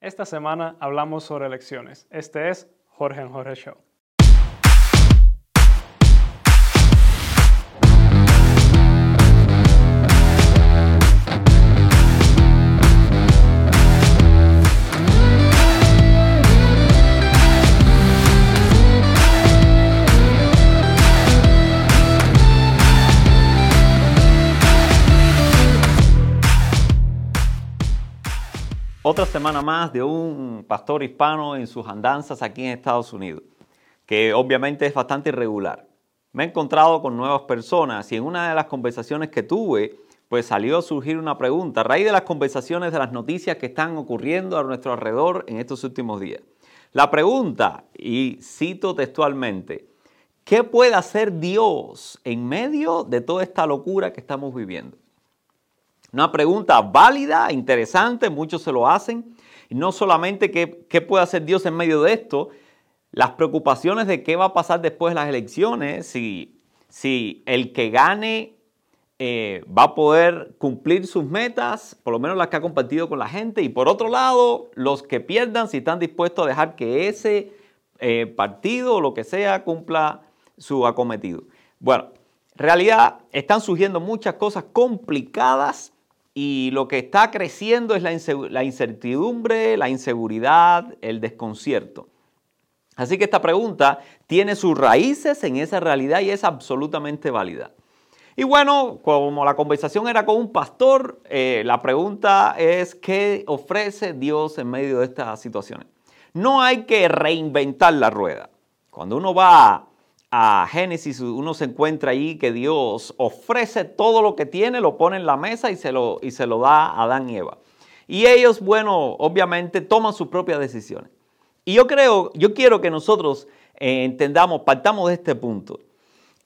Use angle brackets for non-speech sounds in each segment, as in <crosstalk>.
Esta semana hablamos sobre elecciones. Este es Jorge en Jorge Show. Otra semana más de un pastor hispano en sus andanzas aquí en Estados Unidos, que obviamente es bastante irregular. Me he encontrado con nuevas personas y en una de las conversaciones que tuve, pues salió a surgir una pregunta a raíz de las conversaciones de las noticias que están ocurriendo a nuestro alrededor en estos últimos días. La pregunta, y cito textualmente, ¿qué puede hacer Dios en medio de toda esta locura que estamos viviendo? Una pregunta válida, interesante, muchos se lo hacen. Y no solamente qué, qué, puede hacer Dios en medio de esto, las preocupaciones de qué va a pasar después de las elecciones, si, si el que gane eh, va a poder cumplir sus metas, por lo menos las que ha compartido con la gente, y por otro lado, los que pierdan, si están dispuestos a dejar que ese eh, partido o lo que sea cumpla su acometido. Bueno, en realidad están surgiendo muchas cosas complicadas y lo que está creciendo es la incertidumbre, la inseguridad, el desconcierto. Así que esta pregunta tiene sus raíces en esa realidad y es absolutamente válida. Y bueno, como la conversación era con un pastor, eh, la pregunta es ¿qué ofrece Dios en medio de estas situaciones? No hay que reinventar la rueda. Cuando uno va a Génesis, uno se encuentra ahí que Dios ofrece todo lo que tiene, lo pone en la mesa y se lo, y se lo da a Adán y Eva. Y ellos, bueno, obviamente toman sus propias decisiones. Y yo creo, yo quiero que nosotros eh, entendamos, partamos de este punto.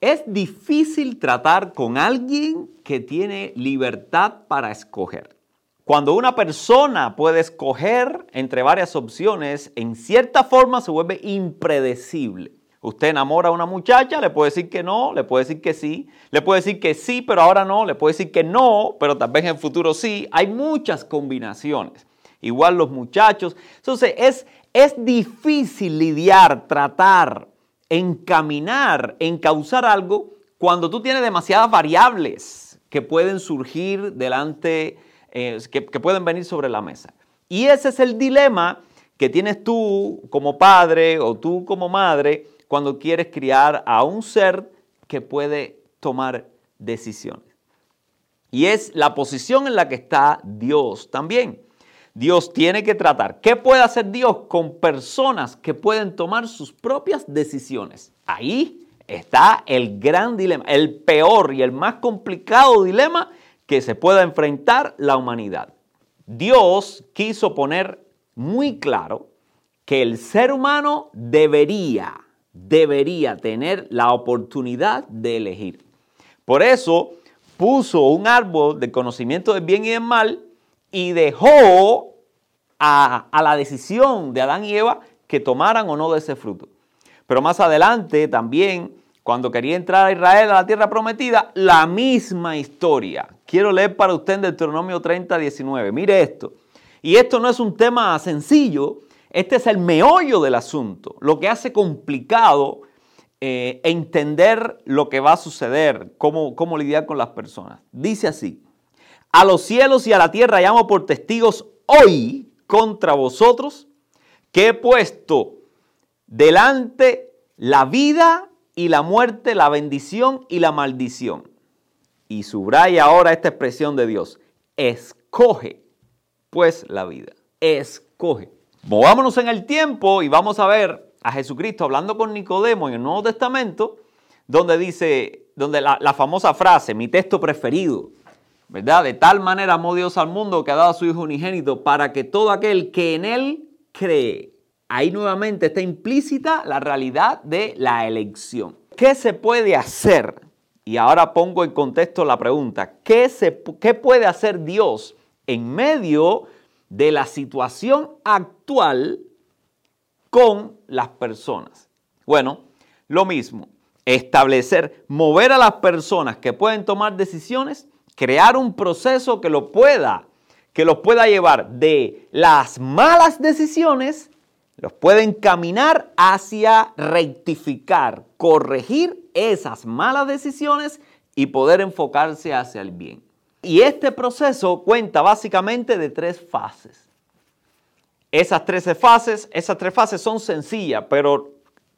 Es difícil tratar con alguien que tiene libertad para escoger. Cuando una persona puede escoger entre varias opciones, en cierta forma se vuelve impredecible. Usted enamora a una muchacha, le puede decir que no, le puede decir que sí, le puede decir que sí, pero ahora no, le puede decir que no, pero tal vez en el futuro sí. Hay muchas combinaciones. Igual los muchachos. Entonces es, es difícil lidiar, tratar, encaminar, encauzar algo cuando tú tienes demasiadas variables que pueden surgir delante, eh, que, que pueden venir sobre la mesa. Y ese es el dilema que tienes tú como padre o tú como madre cuando quieres criar a un ser que puede tomar decisiones. Y es la posición en la que está Dios también. Dios tiene que tratar. ¿Qué puede hacer Dios con personas que pueden tomar sus propias decisiones? Ahí está el gran dilema, el peor y el más complicado dilema que se pueda enfrentar la humanidad. Dios quiso poner muy claro que el ser humano debería debería tener la oportunidad de elegir. Por eso puso un árbol de conocimiento del bien y del mal y dejó a, la decisión de Adán y Eva que tomaran o no de ese fruto. Pero más adelante también, cuando quería entrar a Israel a la tierra prometida, la misma historia. Quiero leer para usted en Deuteronomio 30, 19. Mire esto. Y esto no es un tema sencillo, este es el meollo del asunto, lo que hace complicado eh, entender lo que va a suceder, cómo, cómo lidiar con las personas. Dice así, a los cielos y a la tierra llamo por testigos hoy contra vosotros que he puesto delante la vida y la muerte, la bendición y la maldición. Y subraya ahora esta expresión de Dios. Escoge pues la vida. Escoge. Movámonos en el tiempo y vamos a ver a Jesucristo hablando con Nicodemo en el Nuevo Testamento, donde dice, donde la, la famosa frase, mi texto preferido, ¿verdad? De tal manera amó Dios al mundo que ha dado a su Hijo unigénito para que todo aquel que en Él cree, ahí nuevamente está implícita la realidad de la elección. ¿Qué se puede hacer? Y ahora pongo en contexto la pregunta, ¿qué, se, qué puede hacer Dios en medio de la situación actual con las personas. Bueno, lo mismo, establecer, mover a las personas que pueden tomar decisiones, crear un proceso que lo pueda, que los pueda llevar de las malas decisiones, los puede encaminar hacia rectificar, corregir esas malas decisiones y poder enfocarse hacia el bien. Y este proceso cuenta básicamente de tres fases. Esas tres fases, esas tres fases son sencillas, pero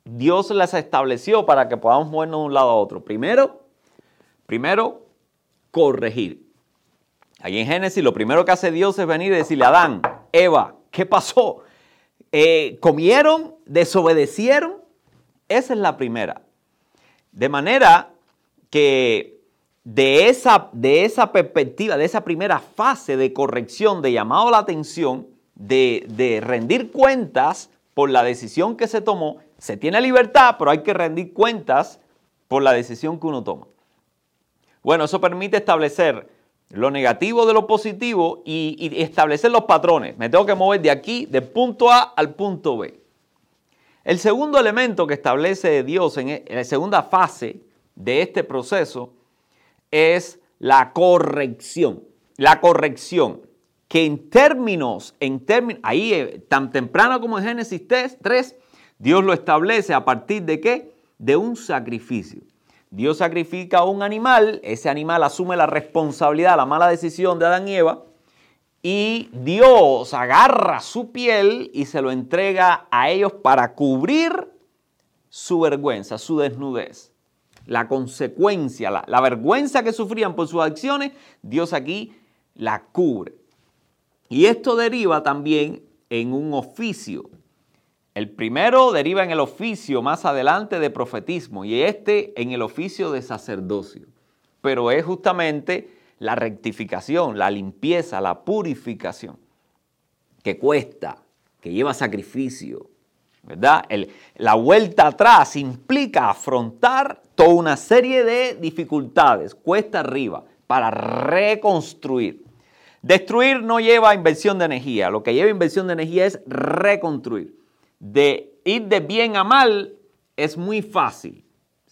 Dios las estableció para que podamos movernos de un lado a otro. Primero, primero, corregir. Ahí en Génesis lo primero que hace Dios es venir y decirle a Adán, Eva, ¿qué pasó? Eh, ¿Comieron? ¿Desobedecieron? Esa es la primera. De manera que de esa, de esa perspectiva, de esa primera fase de corrección, de llamado a la atención, de, rendir cuentas por la decisión que se tomó. Se tiene libertad, pero hay que rendir cuentas por la decisión que uno toma. Bueno, eso permite establecer lo negativo de lo positivo y, establecer los patrones. Me tengo que mover de aquí, del punto A al punto B. El segundo elemento que establece Dios en, e, en la segunda fase de este proceso es la corrección. La corrección que en términos, en términos, ahí eh, tan temprano como en Génesis 3, Dios lo establece a partir de qué? De un sacrificio. Dios sacrifica a un animal, ese animal asume la responsabilidad, la mala decisión de Adán y Eva, y Dios agarra su piel y se lo entrega a ellos para cubrir su vergüenza, su desnudez. La consecuencia, la vergüenza que sufrían por sus acciones, Dios aquí la cubre. Y esto deriva también en un oficio. El primero deriva en el oficio más adelante de profetismo y este en el oficio de sacerdocio. Pero es justamente la rectificación, la limpieza, la purificación, que cuesta, que lleva sacrificio, ¿verdad? la vuelta atrás implica afrontar toda una serie de dificultades, cuesta arriba, para reconstruir. Destruir no lleva inversión de energía, lo que lleva inversión de energía es reconstruir. De ir de bien a mal es muy fácil,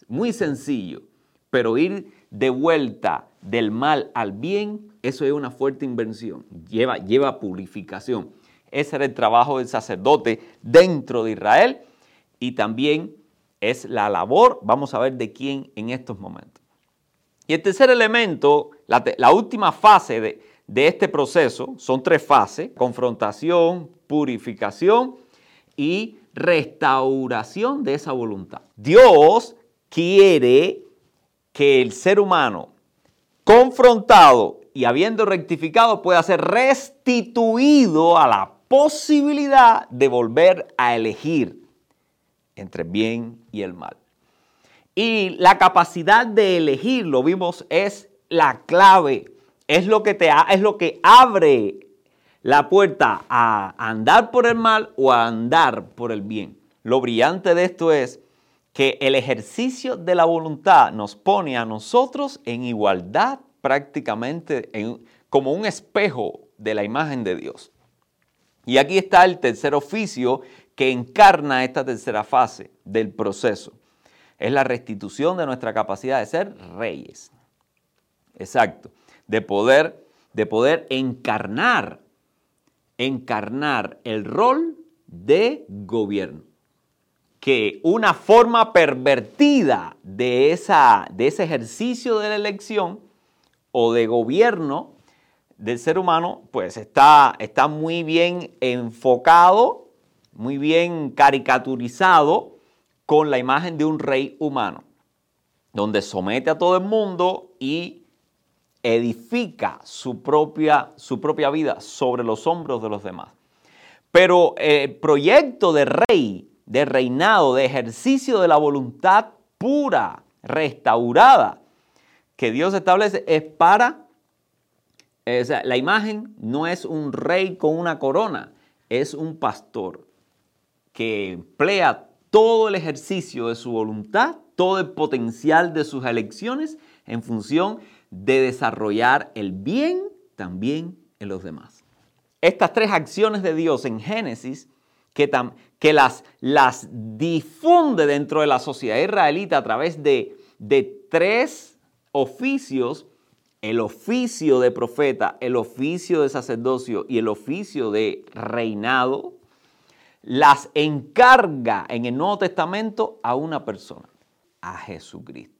muy sencillo, pero ir de vuelta del mal al bien, eso es una fuerte inversión, lleva, lleva purificación. Ese era el trabajo del sacerdote dentro de Israel y también es la labor, vamos a ver de quién en estos momentos. Y el tercer elemento, la última fase de, de este proceso son tres fases, confrontación, purificación y restauración de esa voluntad. Dios quiere que el ser humano confrontado y habiendo rectificado pueda ser restituido a la posibilidad de volver a elegir entre bien y el mal. Y la capacidad de elegir, lo vimos, es la clave es lo que te es lo que abre la puerta a andar por el mal o a andar por el bien. Lo brillante de esto es que el ejercicio de la voluntad nos pone a nosotros en igualdad prácticamente como un espejo de la imagen de Dios. Y aquí está el tercer oficio que encarna esta tercera fase del proceso. Es la restitución de nuestra capacidad de ser reyes. Exacto de poder, de poder encarnar, encarnar el rol de gobierno. Que una forma pervertida de, esa, de ese ejercicio de la elección o de gobierno del ser humano, pues está, está muy bien enfocado, muy bien caricaturizado con la imagen de un rey humano, donde somete a todo el mundo y edifica su propia, su propia vida sobre los hombros de los demás. Pero el proyecto de rey, de reinado, de ejercicio de la voluntad pura, restaurada, que Dios establece es para, la imagen no es un rey con una corona, es un pastor que emplea todo el ejercicio de su voluntad, todo el potencial de sus elecciones en función de desarrollar el bien también en los demás. Estas tres acciones de Dios en Génesis, que, las, difunde dentro de la sociedad israelita a través de, de tres oficios, el oficio de profeta, el oficio de sacerdocio y el oficio de reinado, las encarga en el Nuevo Testamento a una persona, a Jesucristo.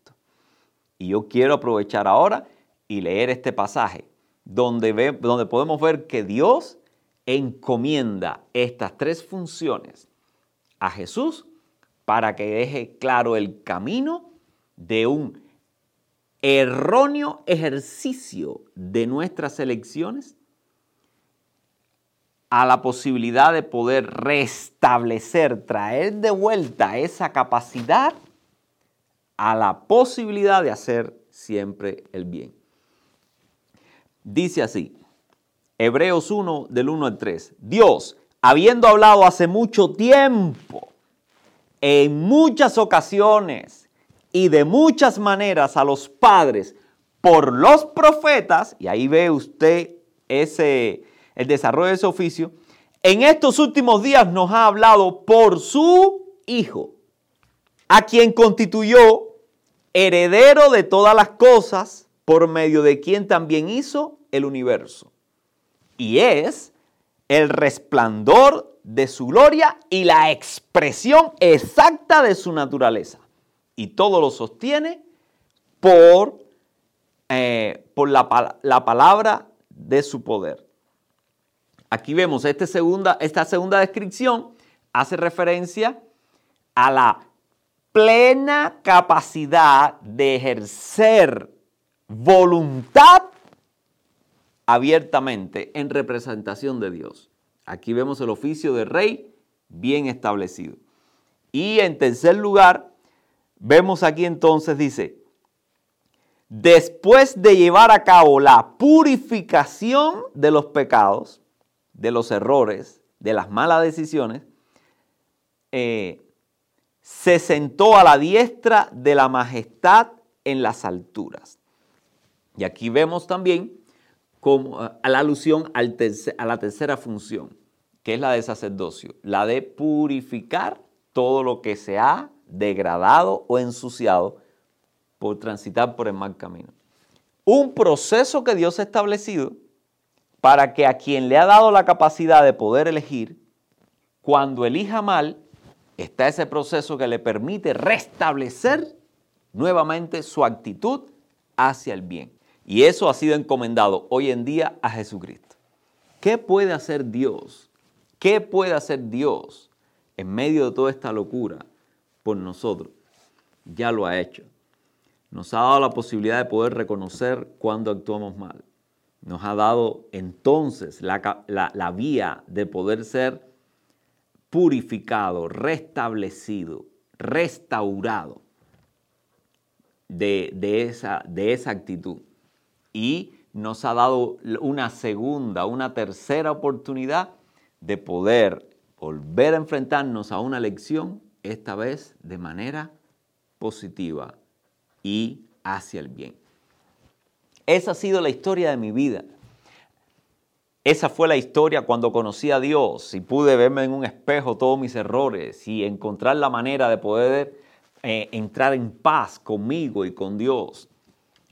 Y yo quiero aprovechar ahora y leer este pasaje donde, ve, donde podemos ver que Dios encomienda estas tres funciones a Jesús para que deje claro el camino de un erróneo ejercicio de nuestras elecciones a la posibilidad de poder restablecer, traer de vuelta esa capacidad a la posibilidad de hacer siempre el bien. Dice así, Hebreos 1 del 1 al 3, Dios, habiendo hablado hace mucho tiempo, en muchas ocasiones y de muchas maneras a los padres por los profetas, y ahí ve usted ese, el desarrollo de ese oficio, en estos últimos días nos ha hablado por su Hijo, a quien constituyó heredero de todas las cosas, por medio de quien también hizo el universo. Y es el resplandor de su gloria y la expresión exacta de su naturaleza. Y todo lo sostiene por, eh, por la, la, palabra de su poder. Aquí vemos este segunda, esta segunda descripción, hace referencia a la plena capacidad de ejercer voluntad abiertamente en representación de Dios. Aquí vemos el oficio de rey bien establecido. Y en tercer lugar, vemos aquí entonces, dice, después de llevar a cabo la purificación de los pecados, de los errores, de las malas decisiones, eh, se sentó a la diestra de la majestad en las alturas. Y aquí vemos también como, a la alusión a la tercera función, que es la de sacerdocio, la de purificar todo lo que se ha degradado o ensuciado por transitar por el mal camino. Un proceso que Dios ha establecido para que a quien le ha dado la capacidad de poder elegir, cuando elija mal, está ese proceso que le permite restablecer nuevamente su actitud hacia el bien. Y eso ha sido encomendado hoy en día a Jesucristo. ¿Qué puede hacer Dios? ¿Qué puede hacer Dios en medio de toda esta locura por nosotros? Ya lo ha hecho. Nos ha dado la posibilidad de poder reconocer cuando actuamos mal. Nos ha dado entonces la, vía de poder ser purificado, restablecido, restaurado de, esa, de esa actitud y nos ha dado una segunda, una tercera oportunidad de poder volver a enfrentarnos a una lección, esta vez de manera positiva y hacia el bien. Esa ha sido la historia de mi vida. Esa fue la historia cuando conocí a Dios y pude verme en un espejo todos mis errores y encontrar la manera de poder eh, entrar en paz conmigo y con Dios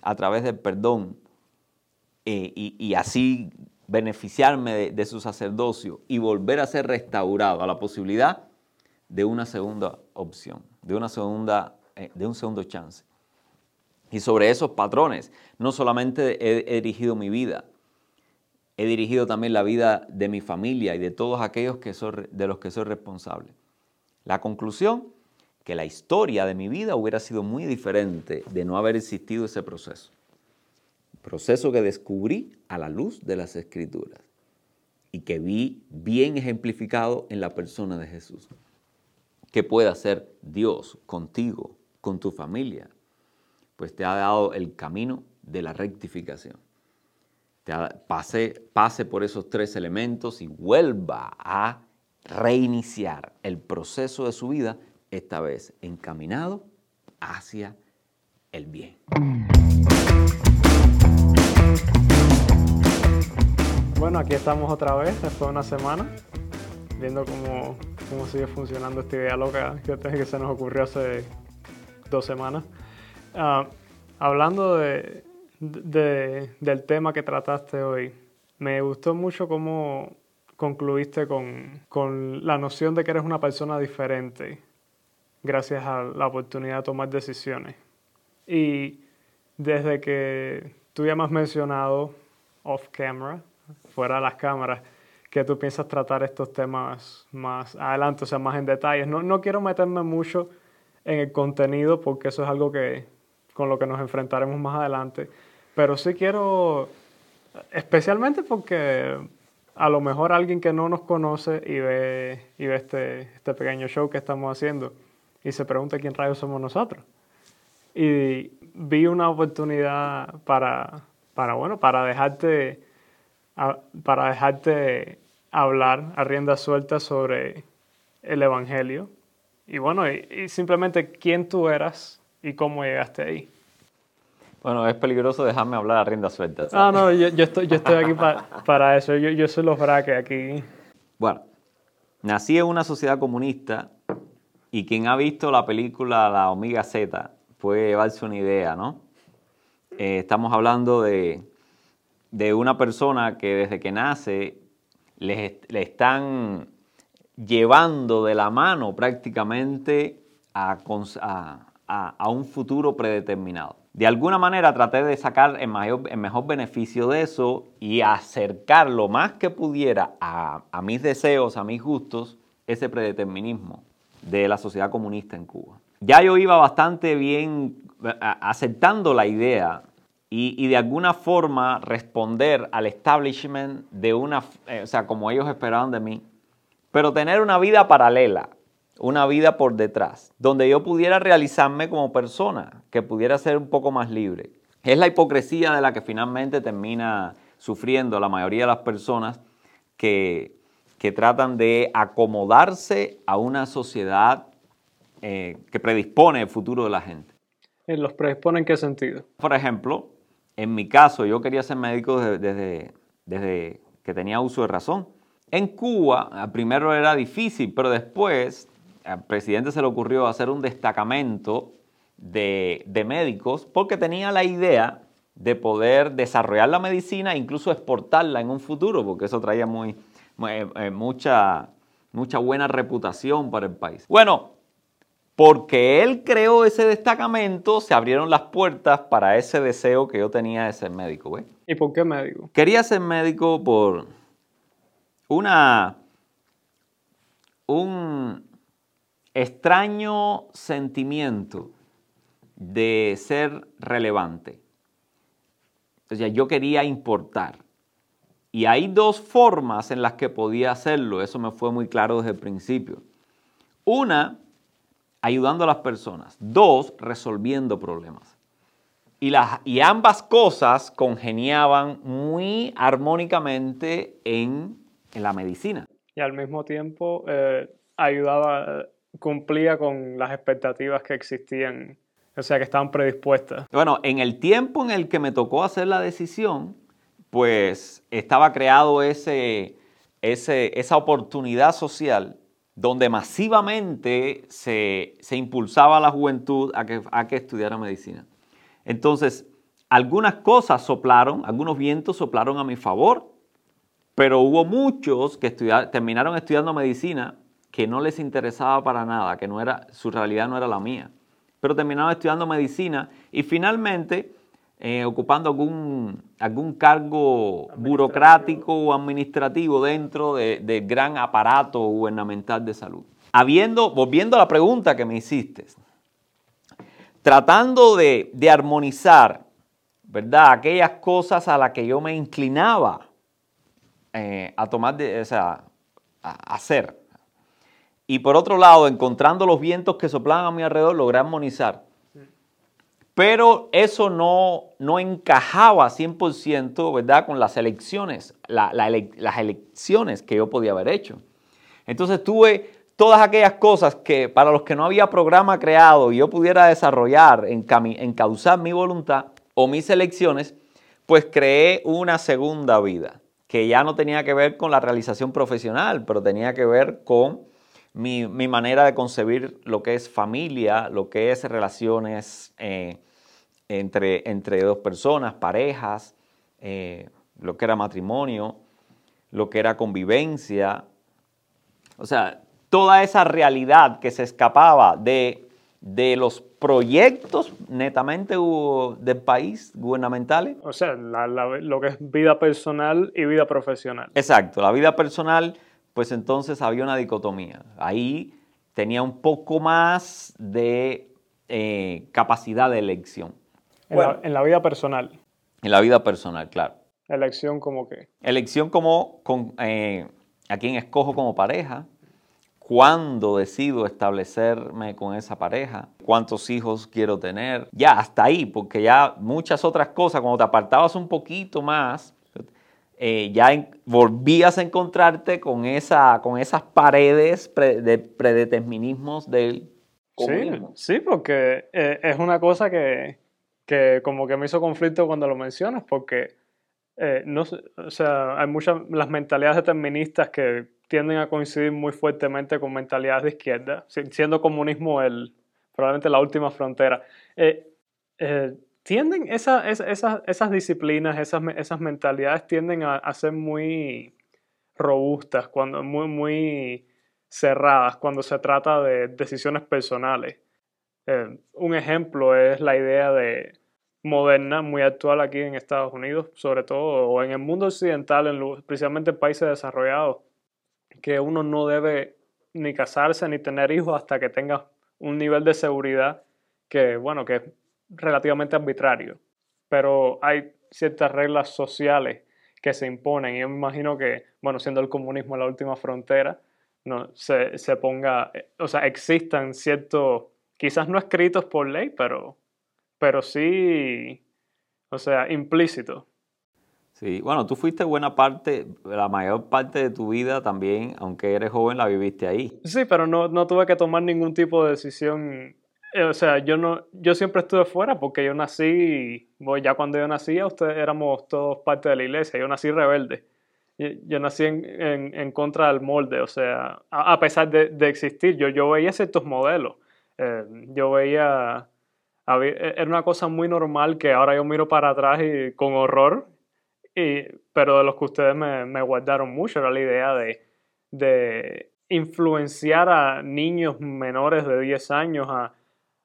a través del perdón eh, y, así beneficiarme de, su sacerdocio y volver a ser restaurado a la posibilidad de una segunda opción, de, una segunda, eh, de un segundo chance. Y sobre esos patrones, no solamente he dirigido mi vida, he dirigido también la vida de mi familia y de todos aquellos de los que soy responsable. La conclusión, que la historia de mi vida hubiera sido muy diferente de no haber existido ese proceso proceso que descubrí a la luz de las escrituras y que vi bien ejemplificado en la persona de Jesús. ¿Qué puede hacer Dios contigo, con tu familia? Pues te ha dado el camino de la rectificación. Pase, pase por esos tres elementos y vuelva a reiniciar el proceso de su vida, esta vez encaminado hacia el bien. Bueno, aquí estamos otra vez, después de una semana, viendo cómo, cómo sigue funcionando esta idea loca que, que se nos ocurrió hace dos semanas. Ah, hablando de, del tema que trataste hoy. Me gustó mucho cómo concluiste con, con la noción de que eres una persona diferente gracias a la oportunidad de tomar decisiones. Y desde que tú ya me has mencionado off camera, fuera de las cámaras, que tú piensas tratar estos temas más adelante, o sea, más en detalles. No, no quiero meterme mucho en el contenido porque eso es algo que con lo que nos enfrentaremos más adelante, pero sí quiero, especialmente porque a lo mejor alguien que no nos conoce y ve, y ve este, este pequeño show que estamos haciendo y se pregunta quién rayos somos nosotros. Y vi una oportunidad para, para bueno, para dejarte, para dejarte hablar a rienda suelta sobre el Evangelio. Y bueno, y, simplemente quién tú eras y cómo llegaste ahí. Bueno, es peligroso dejarme hablar a rienda suelta. Ah, no, yo, yo, estoy, yo estoy aquí para eso. Yo, yo soy los braques aquí. Bueno, nací en una sociedad comunista y quien ha visto la película La Omega Z puede llevarse una idea, ¿no? Eh, estamos hablando de, de, una persona que desde que nace le, le, están llevando de la mano prácticamente a, a, a, un futuro predeterminado. De alguna manera traté de sacar el mejor, beneficio de eso y acercar lo más que pudiera a, mis deseos, a mis gustos, ese predeterminismo de la sociedad comunista en Cuba. Ya yo iba bastante bien aceptando la idea y, de alguna forma responder al establishment de una, eh, o sea, como ellos esperaban de mí, pero tener una vida paralela, una vida por detrás, donde yo pudiera realizarme como persona, que pudiera ser un poco más libre. Es la hipocresía de la que finalmente termina sufriendo la mayoría de las personas que que tratan de acomodarse a una sociedad eh, que predispone el futuro de la gente. ¿Y ¿Los predispone en qué sentido? Por ejemplo, en mi caso, yo quería ser médico desde, desde, que tenía uso de razón. En Cuba, primero era difícil, pero después al presidente se le ocurrió hacer un destacamento de, de, médicos porque tenía la idea de poder desarrollar la medicina e incluso exportarla en un futuro, porque eso traía muy, eh, eh, mucha, mucha buena reputación para el país. Bueno, porque él creó ese destacamento, se abrieron las puertas para ese deseo que yo tenía de ser médico. ¿Y por qué médico? Quería ser médico por una, un extraño sentimiento de ser relevante. O sea, yo quería importar. Y hay dos formas en las que podía hacerlo, eso me fue muy claro desde el principio. Una, ayudando a las personas. Dos, resolviendo problemas. Y, las, y ambas cosas congeniaban muy armónicamente en, la medicina. Y al mismo tiempo eh, ayudaba, cumplía con las expectativas que existían, o sea, que estaban predispuestas. Bueno, en el tiempo en el que me tocó hacer la decisión, pues estaba creado ese, esa oportunidad social donde masivamente se, impulsaba a la juventud a que, a que estudiara medicina. Entonces, algunas cosas soplaron, algunos vientos soplaron a mi favor, pero hubo muchos que terminaron estudiando medicina que no les interesaba para nada, que no era, su realidad no era la mía. Pero terminaron estudiando medicina y finalmente eh, ocupando algún, algún cargo burocrático o administrativo dentro del gran aparato gubernamental de salud. Habiendo, volviendo a la pregunta que me hiciste, tratando de, armonizar, ¿verdad? Aquellas cosas a las que yo me inclinaba eh, a tomar, de, o sea, a hacer. Y por otro lado, encontrando los vientos que soplaban a mi alrededor, logré armonizar pero eso no, no encajaba 100%, ¿verdad?, con las elecciones, las elecciones que yo podía haber hecho. Entonces tuve todas aquellas cosas que para los que no había programa creado y yo pudiera desarrollar, encauzar mi voluntad o mis elecciones, pues creé una segunda vida, que ya no tenía que ver con la realización profesional, pero tenía que ver con mi, manera de concebir lo que es familia, lo que es relaciones eh, entre, entre dos personas, parejas, eh, lo que era matrimonio, lo que era convivencia. O sea, toda esa realidad que se escapaba de, de los proyectos netamente del país, gubernamentales. O sea, lo que es vida personal y vida profesional. Exacto, la vida personal, pues entonces había una dicotomía. Ahí tenía un poco más de eh, capacidad de elección. En, la, vida personal. En la vida personal, claro. Elección como qué? Elección como con, eh, a quién escojo como pareja, cuándo decido establecerme con esa pareja, cuántos hijos quiero tener. Ya, hasta ahí, porque ya muchas otras cosas, cuando te apartabas un poquito más, eh, ya volvías a encontrarte con, esa, con esas paredes de predeterminismos del comunismo. Sí, porque eh, es una cosa que, que, como que me hizo conflicto cuando lo mencionas, porque eh, no, o sea, hay muchas, las mentalidades deterministas que tienden a coincidir muy fuertemente con mentalidades de izquierda, siendo comunismo el, probablemente la última frontera. Eh, eh, tienden, esa, esas disciplinas, esas, esas mentalidades tienden a, ser muy robustas, cuando, muy, muy cerradas cuando se trata de decisiones personales. Eh, un ejemplo es la idea de moderna, muy actual aquí en Estados Unidos, sobre todo, o en el mundo occidental, en, especialmente en países desarrollados, que uno no debe ni casarse ni tener hijos hasta que tenga un nivel de seguridad que, bueno, que relativamente arbitrario. Pero hay ciertas reglas sociales que se imponen y yo me imagino que, bueno, siendo el comunismo la última frontera, no, se, se ponga, o sea, existan ciertos, quizás no escritos por ley, pero, pero sí, o sea, implícitos Sí, bueno, tú fuiste buena parte, la mayor parte de tu vida también, aunque eres joven, la viviste ahí. Sí, pero no, no tuve que tomar ningún tipo de decisión. Eh, o sea, yo no, yo siempre estuve fuera porque yo nací, ya cuando yo nací, ustedes éramos todos parte de la iglesia, yo nací rebelde. Yo, nací en, en, contra del molde, o sea, a, pesar de, existir, yo, yo veía ciertos modelos. Eh, yo veía, era una cosa muy normal que ahora yo miro para atrás y con horror pero de los que ustedes me, guardaron mucho era la idea de, de, influenciar a niños menores de 10 años a,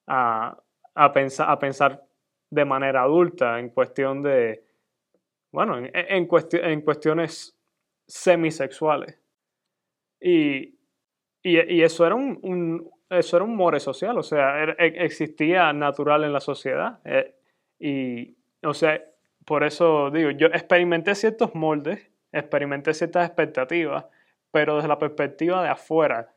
a, pensar, a pensar de manera adulta en cuestión de, bueno, en, en, en cuestiones semisexuales. Y, y, eso era un, eso era un more social, o sea, e, existía natural en la sociedad. Eh, y, o sea, por eso digo, yo experimenté ciertos moldes, experimenté ciertas expectativas, pero desde la perspectiva de afuera.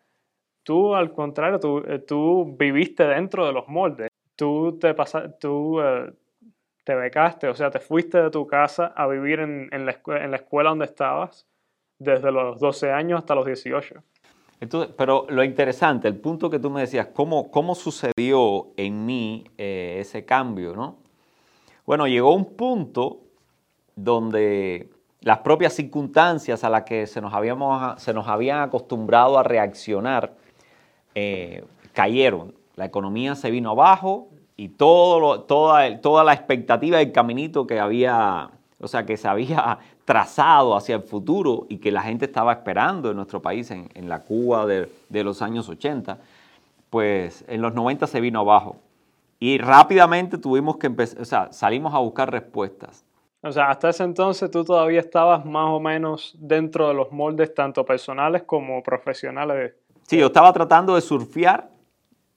Tú, al contrario, tú, eh, tú viviste dentro de los moldes. Tú, te, tú eh, te becaste, o sea, te fuiste de tu casa a vivir en, en, la, escuela donde estabas desde los 12 años hasta los 18. Entonces, pero lo interesante, el punto que tú me decías, ¿cómo, cómo sucedió en mí eh, ese cambio, no? Bueno, llegó un punto donde las propias circunstancias a las que se nos, habíamos, se nos habían acostumbrado a reaccionar eh, cayeron. La economía se vino abajo y todo toda, toda la expectativa del caminito que había, o sea, que se había <laughs> trazado hacia el futuro y que la gente estaba esperando en nuestro país, en, la Cuba de, de, los años 80, pues en los 90 se vino abajo. Y rápidamente tuvimos que empezar, o sea, salimos a buscar respuestas. O sea, hasta ese entonces tú todavía estabas más o menos dentro de los moldes tanto personales como profesionales. Sí, yo estaba tratando de surfear,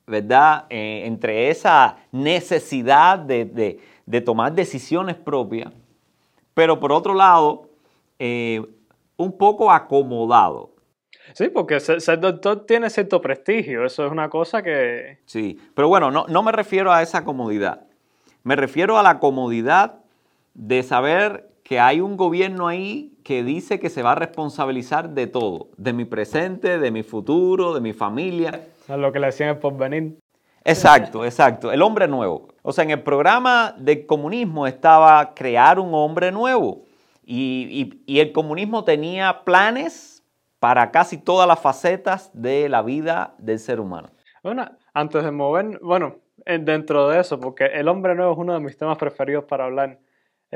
¿verdad? Eh, entre esa necesidad de, tomar decisiones propias, pero por otro lado, eh, un poco acomodado. Sí, porque ser, doctor tiene cierto prestigio, eso es una cosa que... Sí, pero bueno, no, no me refiero a esa comodidad, me refiero a la comodidad de saber que hay un gobierno ahí que dice que se va a responsabilizar de todo, de mi presente, de mi futuro, de mi familia. A lo que le decían el porvenir. Exacto, exacto, el hombre nuevo. O sea, en el programa del comunismo estaba crear un hombre nuevo y, y el comunismo tenía planes para casi todas las facetas de la vida del ser humano. Bueno, antes de mover, bueno, dentro de eso, porque el hombre nuevo es uno de mis temas preferidos para hablar.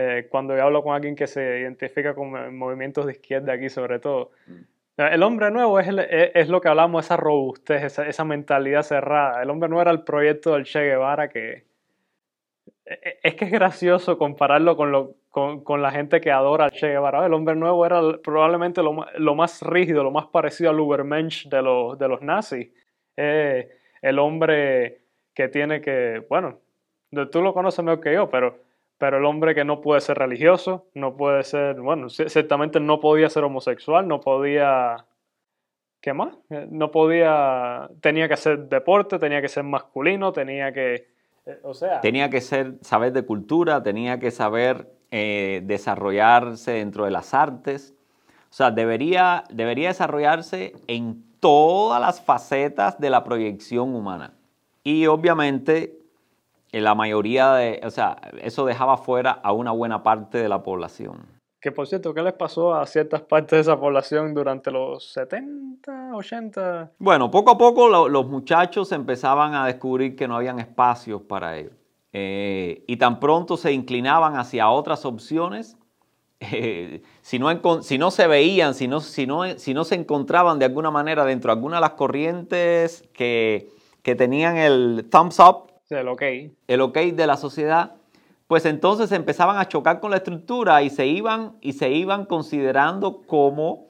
Eh, cuando yo hablo con alguien que se identifica con movimientos de izquierda aquí sobre todo. Mm. El hombre nuevo es, es, lo que hablamos, esa robustez, esa, esa, mentalidad cerrada. El hombre nuevo era el proyecto del Che Guevara que... E, e, es que es gracioso compararlo con, lo, con, con la gente que adora al Che Guevara. El hombre nuevo era probablemente lo, lo más rígido, lo más parecido al Ubermensch de los, de los nazis. Eh, el hombre que tiene que, bueno, tú lo conoces mejor que yo, pero pero el hombre que no puede ser religioso, no puede ser, bueno, ciertamente no podía ser homosexual, no podía, ¿qué más? Eh, no podía, tenía que hacer deporte, tenía que ser masculino, tenía que, eh, o sea... Tenía que ser, saber de cultura, tenía que saber eh, desarrollarse dentro de las artes, o sea, debería, debería desarrollarse en todas las facetas de la proyección humana. Y obviamente en la mayoría de, o sea, eso dejaba fuera a una buena parte de la población. Que por cierto, ¿qué les pasó a ciertas partes de esa población durante los 70, 80? Bueno, poco a poco los muchachos empezaban a descubrir que no habían espacios para ellos. Eh, y tan pronto se inclinaban hacia otras opciones, <laughs> eh, si, no si, no, se veían, si no, si, no, si no se encontraban de alguna manera dentro de alguna de las corrientes que, que tenían el thumbs up, el ok. El ok de la sociedad, pues entonces empezaban a chocar con la estructura y se iban, y se iban considerando como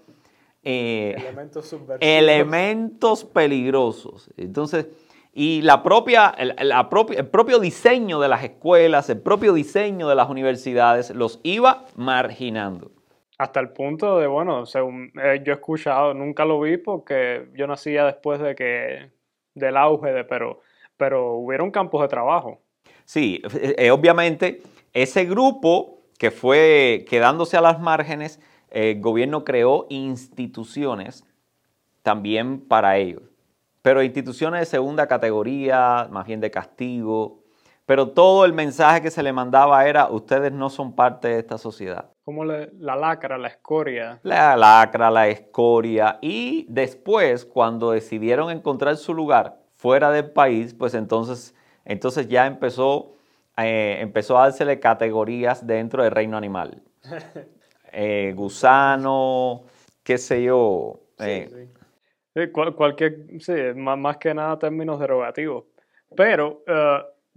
eh, elementos, elementos peligrosos. Entonces, y la propia, la propia, el propio diseño de las escuelas, el propio diseño de las universidades los iba marginando. Hasta el punto de, bueno, según eh, yo he escuchado, nunca lo vi porque yo nacía después de que, del auge de, pero pero hubieron campos de trabajo. Sí, eh, eh, obviamente ese grupo que fue quedándose a las márgenes, el gobierno creó instituciones también para ellos, pero instituciones de segunda categoría, más bien de castigo, pero todo el mensaje que se le mandaba era, ustedes no son parte de esta sociedad. Como la, la lacra, la escoria. La lacra, la escoria. Y después, cuando decidieron encontrar su lugar, fuera del país, pues entonces, entonces ya empezó, eh, empezó a dársele categorías dentro del reino animal. <laughs> Eh, gusano, qué sé yo. Eh. cualquier, sí, más, que nada términos derogativos. Pero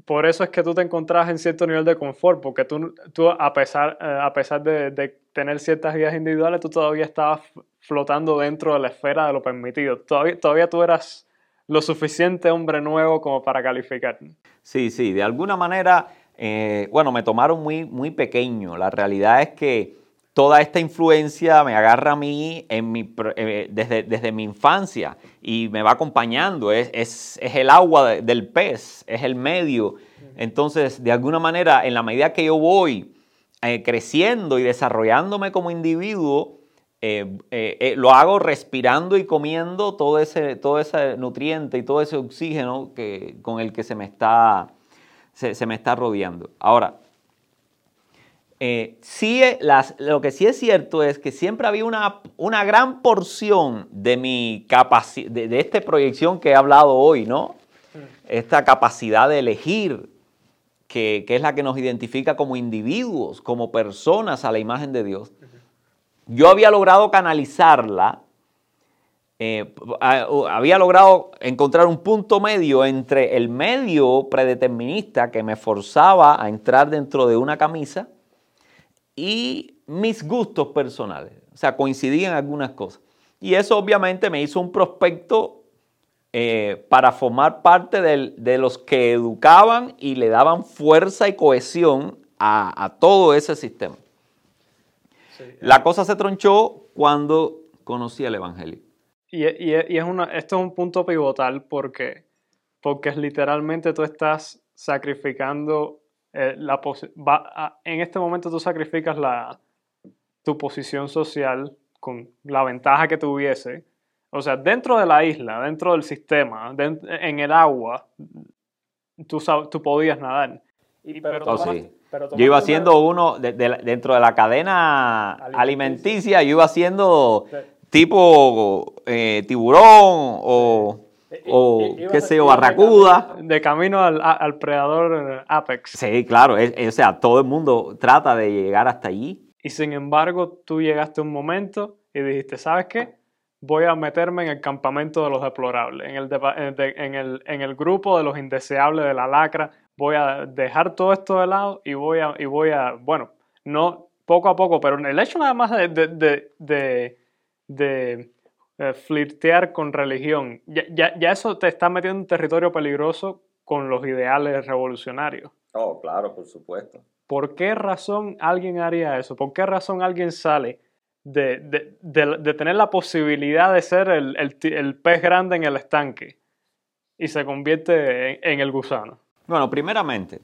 por eso es que tú te encontrás en cierto nivel de confort, porque tú, tú a pesar, a pesar de, tener ciertas vidas individuales, tú todavía estabas flotando dentro de la esfera de lo permitido. Todavía, todavía tú eras lo suficiente hombre nuevo como para calificar. Sí, sí, de alguna manera, eh, bueno, me tomaron muy, muy pequeño. La realidad es que toda esta influencia me agarra a mí en mi, eh, desde, desde, mi infancia y me va acompañando. Es, es, es el agua del pez, es el medio. Entonces, de alguna manera, en la medida que yo voy eh, creciendo y desarrollándome como individuo, eh, eh, eh, lo hago respirando y comiendo todo ese, todo ese nutriente y todo ese oxígeno que, con el que se me está, se, me está rodeando. Ahora, sí, las, lo que sí es cierto es que siempre había una, una gran porción de mi capacidad, de, esta proyección que he hablado hoy, ¿no? Esta capacidad de elegir, que, que, es la que nos identifica como individuos, como personas a la imagen de Dios yo había logrado canalizarla, eh, había logrado encontrar un punto medio entre el medio predeterminista que me forzaba a entrar dentro de una camisa y mis gustos personales. O sea, coincidían algunas cosas. Y eso obviamente me hizo un prospecto eh, para formar parte de los que educaban y le daban fuerza y cohesión a todo ese sistema. La cosa se tronchó cuando conocí el Evangelio. Y, es una, esto es un punto pivotal porque, porque es literalmente tú estás sacrificando eh, la en este momento tú sacrificas la, tu posición social con la ventaja que tuviese. O sea, dentro de la isla, dentro del sistema, en el agua, tú, tú podías nadar. Y, pero oh, yo iba haciendo uno dentro de la cadena alimenticia, yo iba haciendo tipo eh, tiburón o... o qué sé yo, barracuda. De camino al, predador Apex. Sí, claro, o sea, todo el mundo trata de llegar hasta allí. Y sin embargo, tú llegaste a un momento y dijiste, ¿sabes qué? Voy a meterme en el campamento de los deplorables, en el, en el, en el grupo de los indeseables de la lacra. Voy a dejar todo esto de lado y voy a, y voy a bueno, no poco a poco, pero el hecho nada más de, de, de, de eh, flirtear con religión, ya, ya, eso te está metiendo en un territorio peligroso con los ideales revolucionarios. Oh, claro, por supuesto. ¿Por qué razón alguien haría eso? ¿Por qué razón alguien sale de, de, de, tener la posibilidad de ser el, el, el, pez grande en el estanque y se convierte en, en el gusano? Bueno, primeramente,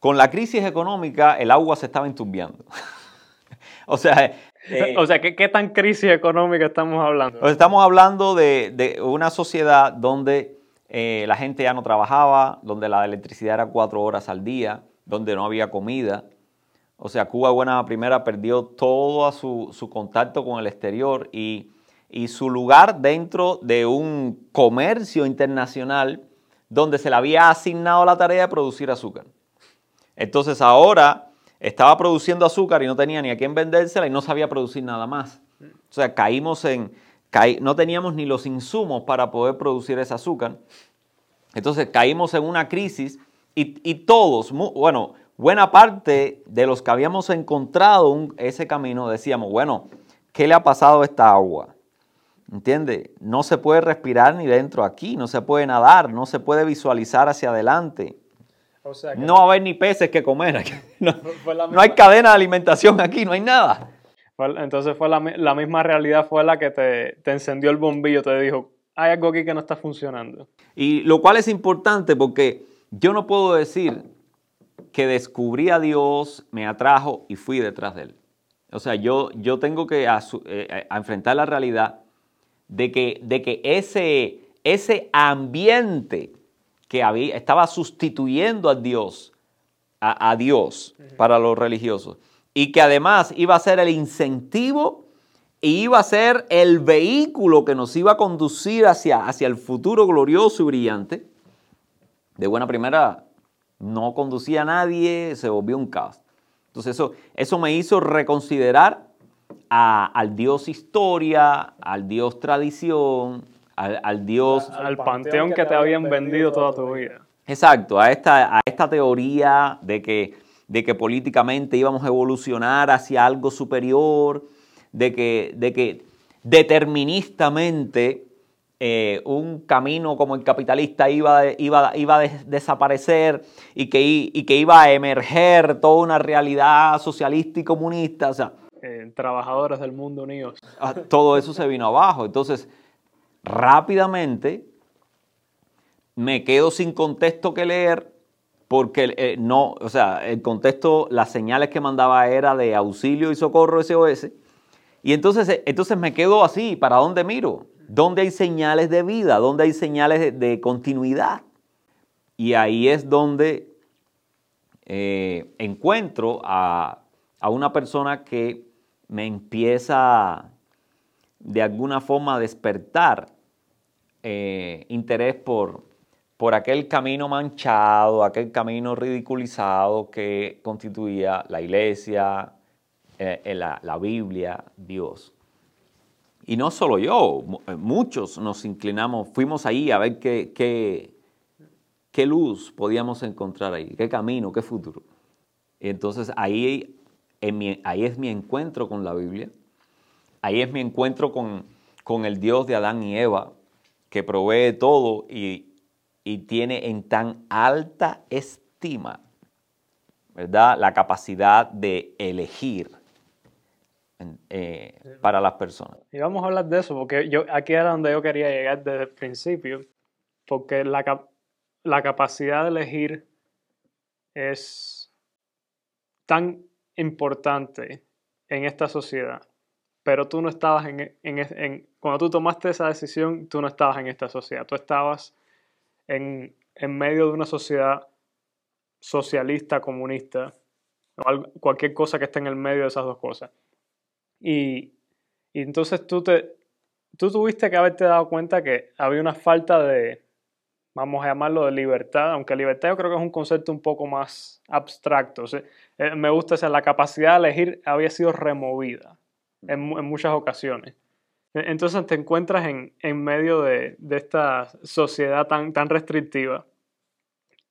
con la crisis económica el agua se estaba enturbiando. <laughs> o sea, eh, o sea, ¿qué, tan crisis económica estamos hablando? Estamos hablando de, una sociedad donde eh, la gente ya no trabajaba, donde la electricidad era cuatro horas al día, donde no había comida. O sea, Cuba Buena Primera perdió todo su, su contacto con el exterior y, y su lugar dentro de un comercio internacional donde se le había asignado la tarea de producir azúcar. Entonces ahora estaba produciendo azúcar y no tenía ni a quién vendérsela y no sabía producir nada más. O sea, caímos en, no teníamos ni los insumos para poder producir ese azúcar. Entonces caímos en una crisis y, todos, bueno, buena parte de los que habíamos encontrado ese camino decíamos, bueno, ¿qué le ha pasado a esta agua? ¿Entiende? No se puede respirar ni dentro aquí, no se puede nadar, no se puede visualizar hacia adelante no va a haber ni peces que comer. <laughs> No, no, hay cadena de alimentación aquí, no hay nada. Entonces fue la, la misma realidad fue la que te, te, encendió el bombillo, te dijo, hay algo aquí que no está funcionando. Y lo cual es importante porque yo no puedo decir que descubrí a Dios, me atrajo y fui detrás de él. O sea, yo, yo tengo que eh, enfrentar la realidad de que, de que ese, ese ambiente que había, estaba sustituyendo a Dios, a, Dios para los religiosos. Y que además iba a ser el incentivo y iba a ser el vehículo que nos iba a conducir hacia, hacia el futuro glorioso y brillante. De buena primera, no conducía a nadie, se volvió un caos. Entonces eso, eso me hizo reconsiderar al Dios historia, al Dios tradición, al, Dios. Al, panteón, que te habían vendido toda tu vida. Exacto, a esta, a esta teoría de que, de que políticamente íbamos a evolucionar hacia algo superior, de que, de que deterministamente eh, un camino como el capitalista iba, iba, iba a desaparecer y que, y que iba a emerger toda una realidad socialista y comunista. O sea, eh, trabajadores del mundo unidos. Ah, todo eso se vino abajo. Entonces, rápidamente me quedo sin contexto que leer porque eh, no, o sea, el contexto, las señales que mandaba era de auxilio y socorro SOS. Y entonces, eh, entonces me quedo así, ¿para dónde miro? ¿Dónde hay señales de vida? ¿Dónde hay señales de, continuidad? Y ahí es donde eh, encuentro a, a, una persona que me empieza de alguna forma a despertar eh, interés por, por aquel camino manchado, aquel camino ridiculizado que constituía la iglesia, eh, la, Biblia, Dios. Y no solo yo, eh, muchos nos inclinamos, fuimos ahí a ver qué, qué, qué luz podíamos encontrar ahí, qué camino, qué futuro. Y entonces ahí, en ahí es mi encuentro con la Biblia, ahí es mi encuentro con, con el Dios de Adán y Eva, que provee todo y, tiene en tan alta estima, ¿verdad? La capacidad de elegir eh, para las personas. Y vamos a hablar de eso, porque yo, aquí era donde yo quería llegar desde el principio, porque la, la capacidad de elegir es tan importante en esta sociedad pero tú no estabas en, cuando tú tomaste esa decisión, tú no estabas en esta sociedad, tú estabas en, medio de una sociedad socialista, comunista, o cualquier cosa que esté en el medio de esas dos cosas. Y, entonces tú te, tú tuviste que haberte dado cuenta que había una falta de, vamos a llamarlo de libertad, aunque libertad yo creo que es un concepto un poco más abstracto. Eh, me gusta, o la capacidad de elegir había sido removida en, muchas ocasiones. E, entonces te encuentras en, medio de, esta sociedad tan, tan restrictiva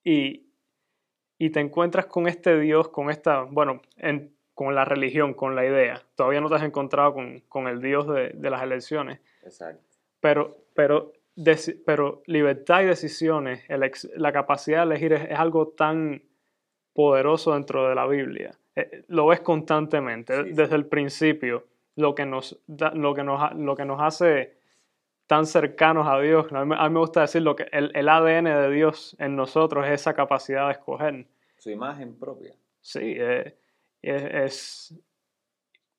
y, te encuentras con este Dios, con esta, bueno, con la religión, con la idea. Todavía no te has encontrado con, el Dios de, las elecciones. Exacto. Pero, pero, pero libertad y decisiones, la capacidad de elegir es algo tan poderoso dentro de la Biblia. Eh, lo ves constantemente, desde el principio, lo que, nos, lo, que nos, lo que nos hace tan cercanos a Dios. A mí, me gusta decir lo que el, el, ADN de Dios en nosotros es esa capacidad de escoger. Su imagen propia. Sí, eh, es,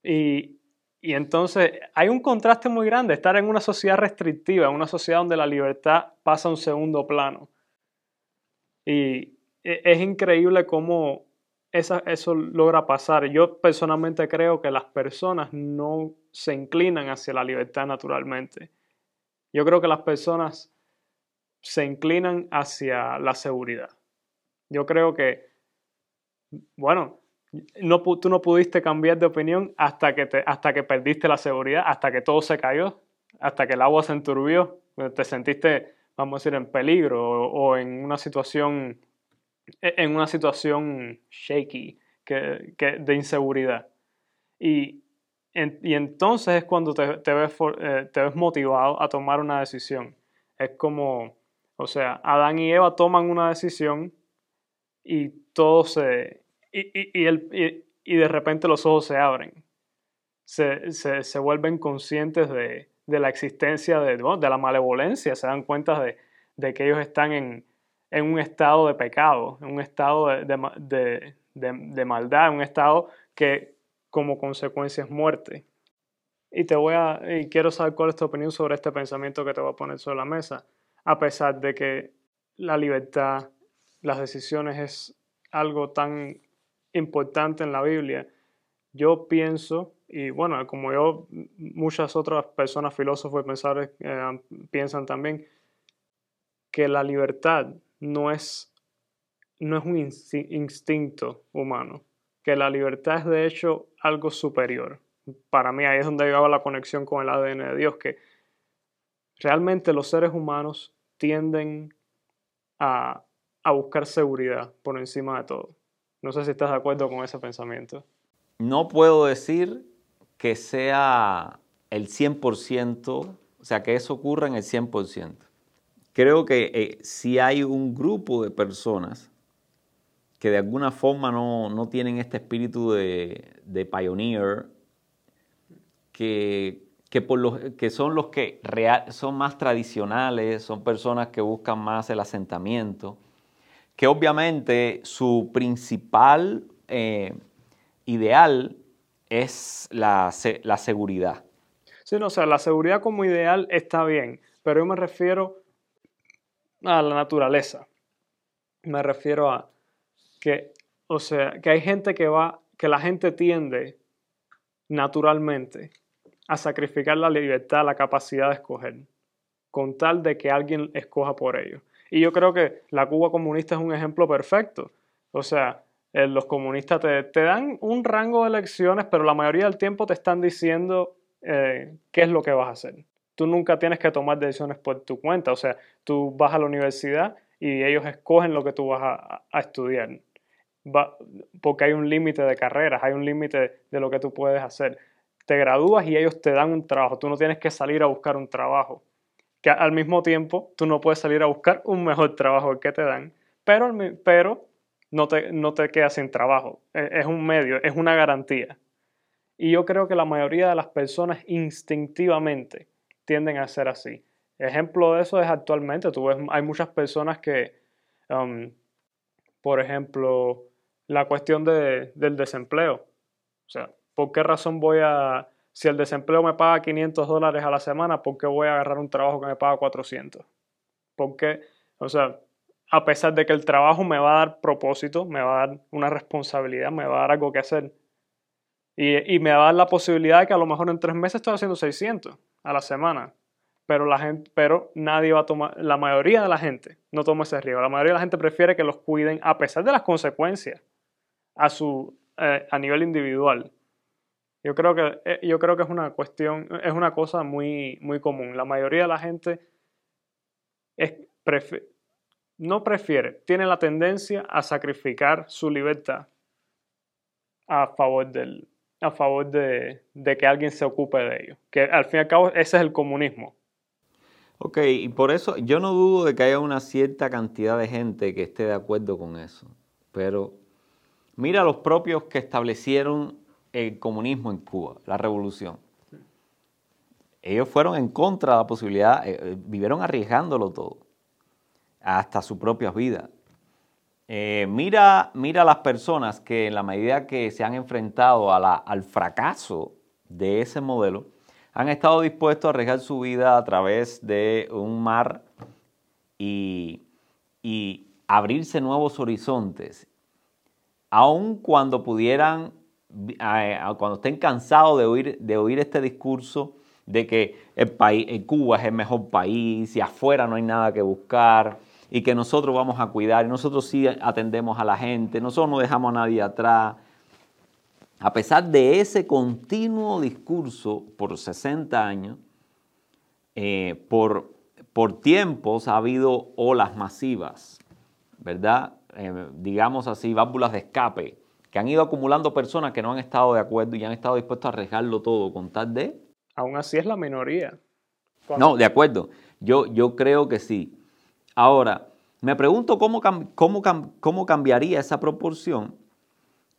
y, y, entonces hay un contraste muy grande, estar en una sociedad restrictiva, en una sociedad donde la libertad pasa a un segundo plano. Y, e, es increíble cómo eso logra pasar. Yo personalmente creo que las personas no se inclinan hacia la libertad naturalmente. Yo creo que las personas se inclinan hacia la seguridad. Yo creo que, bueno, no, tú no pudiste cambiar de opinión hasta que, te, hasta que perdiste la seguridad, hasta que todo se cayó, hasta que el agua se enturbió, te sentiste, vamos a decir, en peligro o en una situación e-, en una situación shaky, que, de inseguridad. Y, y, entonces es cuando te, ves eh, te ves motivado a tomar una decisión. Es como, o sea, Adán y Eva toman una decisión y todo se... Y, el, y de repente los ojos se abren. Se, se, vuelven conscientes de, de, la existencia de, de la malevolencia, se dan cuenta de, de que ellos están en, en un estado de pecado, en un estado de, de, maldad, en un estado que como consecuencia es muerte. Y te voy a, y quiero saber cuál es tu opinión sobre este pensamiento que te voy a poner sobre la mesa. A pesar de que la libertad, las decisiones es algo tan importante en la Biblia, yo pienso, y bueno, como yo, muchas otras personas, filósofos y pensadores eh, piensan también, que la libertad no es, no es un instinto humano, que la libertad es de hecho algo superior. Para mí ahí es donde llegaba la conexión con el ADN de Dios, que realmente los seres humanos tienden a, a buscar seguridad por encima de todo. No sé si estás de acuerdo con ese pensamiento. No puedo decir que sea el 100%, o sea, que eso ocurra en el 100% creo que eh, si hay un grupo de personas que de alguna forma no, tienen este espíritu de, pioneer, que, por los, que son los que son más tradicionales, son personas que buscan más el asentamiento, que obviamente su principal eh, ideal es la, la seguridad. Sí, no, o sea, la seguridad como ideal está bien, pero yo me refiero a la naturaleza. Me refiero a que, o sea, que hay gente que va, que la gente tiende naturalmente a sacrificar la libertad, la capacidad de escoger, con tal de que alguien escoja por ellos. Y yo creo que la Cuba comunista es un ejemplo perfecto. O sea, eh, los comunistas te, te, dan un rango de elecciones, pero la mayoría del tiempo te están diciendo eh, qué es lo que vas a hacer tú nunca tienes que tomar decisiones por tu cuenta. O sea, tú vas a la universidad y ellos escogen lo que tú vas a, estudiar. porque hay un límite de carreras, hay un límite de lo que tú puedes hacer. Te gradúas y ellos te dan un trabajo. Tú no tienes que salir a buscar un trabajo. Que al mismo tiempo tú no puedes salir a buscar un mejor trabajo que te dan, pero, pero no, te, no te quedas sin trabajo. E, es un medio, es una garantía. Y yo creo que la mayoría de las personas instintivamente tienden a ser así. Ejemplo de eso es actualmente, tú hay muchas personas que, um, por ejemplo, la cuestión de, del desempleo. O sea, ¿por qué razón voy a, si el desempleo me paga 500 dólares a la semana, ¿por qué voy a agarrar un trabajo que me paga 400? Porque, o sea, a pesar de que el trabajo me va a dar propósito, me va a dar una responsabilidad, me va a dar algo que hacer. Y, me va a dar la posibilidad de que a lo mejor en tres meses estoy haciendo 600 a la semana, pero, la gente, pero nadie va a tomar, la mayoría de la gente no toma ese riesgo. La mayoría de la gente prefiere que los cuiden a pesar de las consecuencias a, su, eh, a nivel individual. Yo creo, que, eh, yo creo que es una cuestión, es una cosa muy, muy común. La mayoría de la gente es, no prefiere, tiene la tendencia a sacrificar su libertad a favor, del, a favor de, de que alguien se ocupe de ellos. Que al fin y al cabo ese es el comunismo. Ok, y por eso yo no dudo de que haya una cierta cantidad de gente que esté de acuerdo con eso. Pero mira los propios que establecieron el comunismo en Cuba, la revolución. Ellos fueron en contra de la posibilidad, eh, eh, vivieron arriesgándolo todo, hasta su propia vida. Eh, mira, mira las personas que en la medida que se han enfrentado al fracaso de ese modelo, han estado dispuestos a arriesgar su vida a través de un mar y, y abrirse nuevos horizontes, aun cuando pudieran cuando estén cansados de oír, de oír este discurso de que el país, Cuba es el mejor país y afuera no hay nada que buscar y que nosotros vamos a cuidar y nosotros sí atendemos a la gente, nosotros no dejamos a nadie atrás. A pesar de ese continuo discurso por 60 años, eh, por, por tiempos ha habido olas masivas, ¿verdad? Eh, digamos así, válvulas de escape que han ido acumulando personas que no han estado de acuerdo y han estado dispuestos a arriesgarlo todo con tal de... Aún así es la minoría. No, de acuerdo. Yo, yo creo que sí. Ahora, me pregunto cómo, cómo, cómo cambiaría esa proporción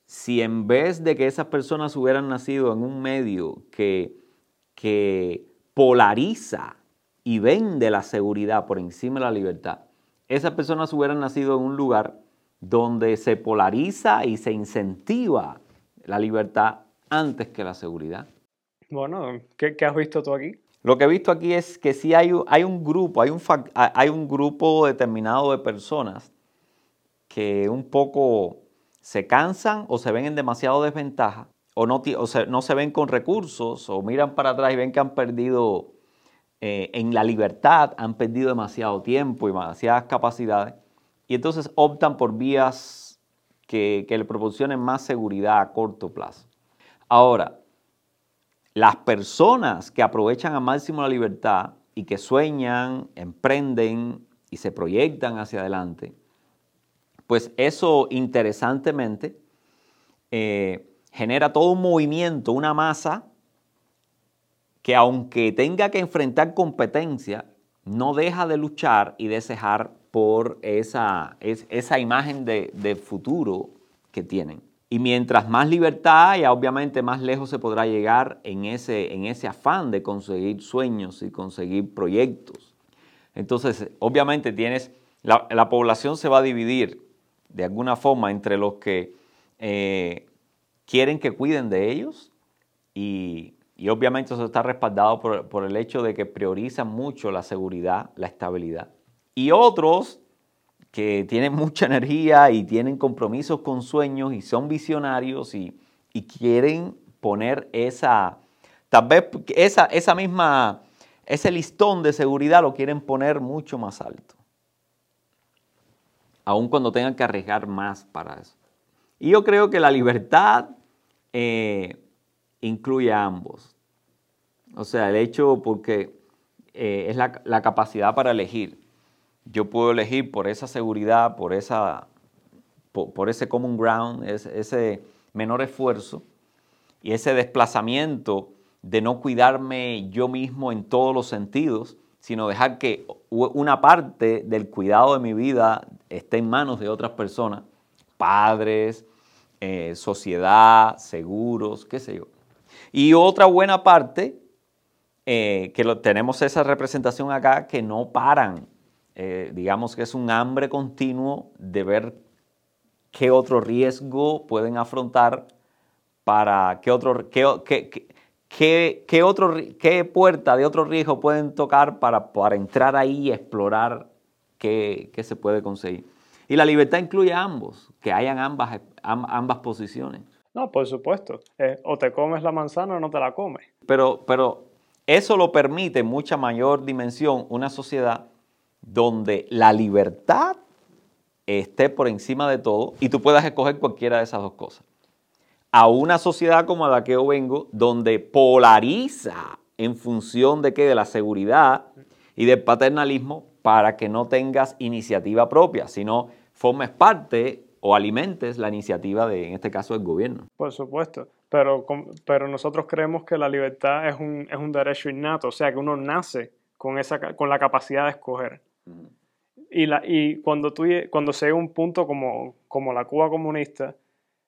si en vez de que esas personas hubieran nacido en un medio que, que polariza y vende la seguridad por encima de la libertad, esas personas hubieran nacido en un lugar donde se polariza y se incentiva la libertad antes que la seguridad. Bueno, ¿qué, has visto tú aquí? Lo que he visto aquí es que sí hay, hay un grupo, hay un, hay un grupo determinado de personas que un poco se cansan o se ven en demasiado desventaja o no, no se ven con recursos o miran para atrás y ven que han perdido eh, en la libertad, han perdido demasiado tiempo y demasiadas capacidades y entonces optan por vías que, le proporcionen más seguridad a corto plazo. Ahora, las personas que aprovechan al máximo la libertad y que sueñan, emprenden y se proyectan hacia adelante, pues eso interesantemente eh, genera todo un movimiento, una masa que aunque tenga que enfrentar competencia, no deja de luchar y de cejar por esa, esa imagen de, futuro que tienen. Y mientras más libertad haya, obviamente más lejos se podrá llegar en ese, en ese afán de conseguir sueños y conseguir proyectos. Entonces, obviamente tienes, la, población se va a dividir de alguna forma entre los que eh, quieren que cuiden de ellos y, obviamente eso está respaldado por, por el hecho de que priorizan mucho la seguridad, la estabilidad y otros que tienen mucha energía y tienen compromisos con sueños y son visionarios y, quieren poner esa, tal vez esa, esa misma, ese listón de seguridad lo quieren poner mucho más alto. Aun cuando tengan que arriesgar más para eso. Y yo creo que la libertad eh, incluye a ambos. O sea, el hecho porque eh, es la capacidad para elegir yo puedo elegir por esa seguridad, por, esa, por, ese common ground, ese, menor esfuerzo y ese desplazamiento de no cuidarme yo mismo en todos los sentidos, sino dejar que una parte del cuidado de mi vida esté en manos de otras personas, padres, eh, sociedad, seguros, qué sé yo. Y otra buena parte, eh, que lo, tenemos esa representación acá, que no paran eh, digamos que es un hambre continuo de ver qué otro riesgo pueden afrontar para qué otro, qué, qué, otro, qué puerta de otro riesgo pueden tocar para, para entrar ahí y explorar qué, se puede conseguir. Y la libertad incluye a ambos, que hayan ambas, ambas posiciones. No, por supuesto. Eh, o te comes la manzana o no te la comes. Pero, pero Eso lo permite en mucha mayor dimensión una sociedad donde la libertad esté por encima de todo y tú puedas escoger cualquiera de esas dos cosas. A una sociedad como la que yo vengo, donde polariza en función de qué, de la seguridad y del paternalismo, para que no tengas iniciativa propia, sino formes parte o alimentes la iniciativa de, en este caso, del gobierno. Por supuesto, pero, pero nosotros creemos que la libertad es un, es un derecho innato, o sea, que uno nace con, esa, con la capacidad de escoger. Y, la, y cuando, tú, cuando se llega a un punto como, como la Cuba comunista,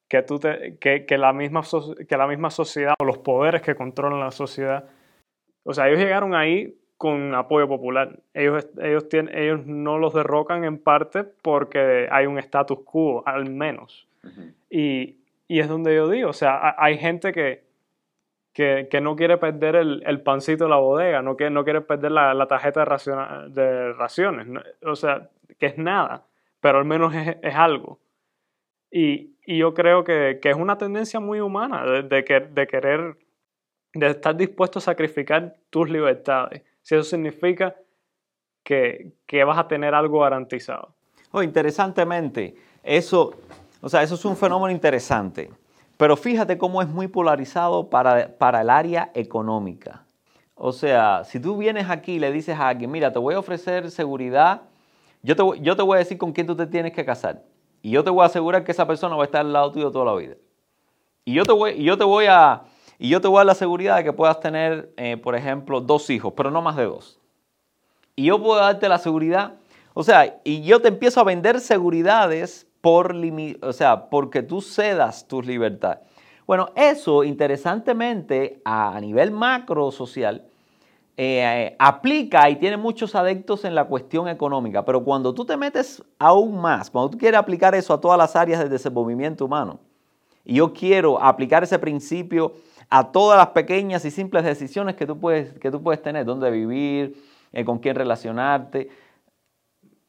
que, tú te, que, que, la misma, que la misma sociedad o los poderes que controlan la sociedad, o sea, ellos llegaron ahí con apoyo popular. Ellos, ellos, tienen, ellos no los derrocan en parte porque hay un status quo, al menos. y, y, es donde yo digo, o sea, hay gente que, que, no quiere perder el, el, pancito de la bodega, no quiere, no quiere perder la, la tarjeta de, de raciones, o sea, que es nada, pero al menos es, es algo. Y, y, yo creo que, que, es una tendencia muy humana de, de, de querer, de estar dispuesto a sacrificar tus libertades si eso significa que, vas a tener algo garantizado. Oh, interesantemente, eso, o sea, eso es un fenómeno interesante, pero fíjate cómo es muy polarizado para, para el área económica. O sea, si tú vienes aquí y le dices a alguien, mira, te voy a ofrecer seguridad, yo te, yo te voy a decir con quién tú te tienes que casar. Y yo te voy a asegurar que esa persona va a estar al lado tuyo toda la vida. Y yo te voy, yo te voy a, y yo te voy a dar la seguridad de que puedas tener, eh, por ejemplo, dos hijos, pero no más de dos. Y yo puedo darte la seguridad, o sea, y yo te empiezo a vender seguridades por, o sea, porque tú cedas tus libertades. Bueno, eso interesantemente a nivel macro social eh, aplica y tiene muchos adeptos en la cuestión económica, pero cuando tú te metes aún más, cuando tú quieres aplicar eso a todas las áreas del desenvolvimiento humano, y yo quiero aplicar ese principio a todas las pequeñas y simples decisiones que tú puedes, que tú puedes tener, dónde vivir, eh, con quién relacionarte.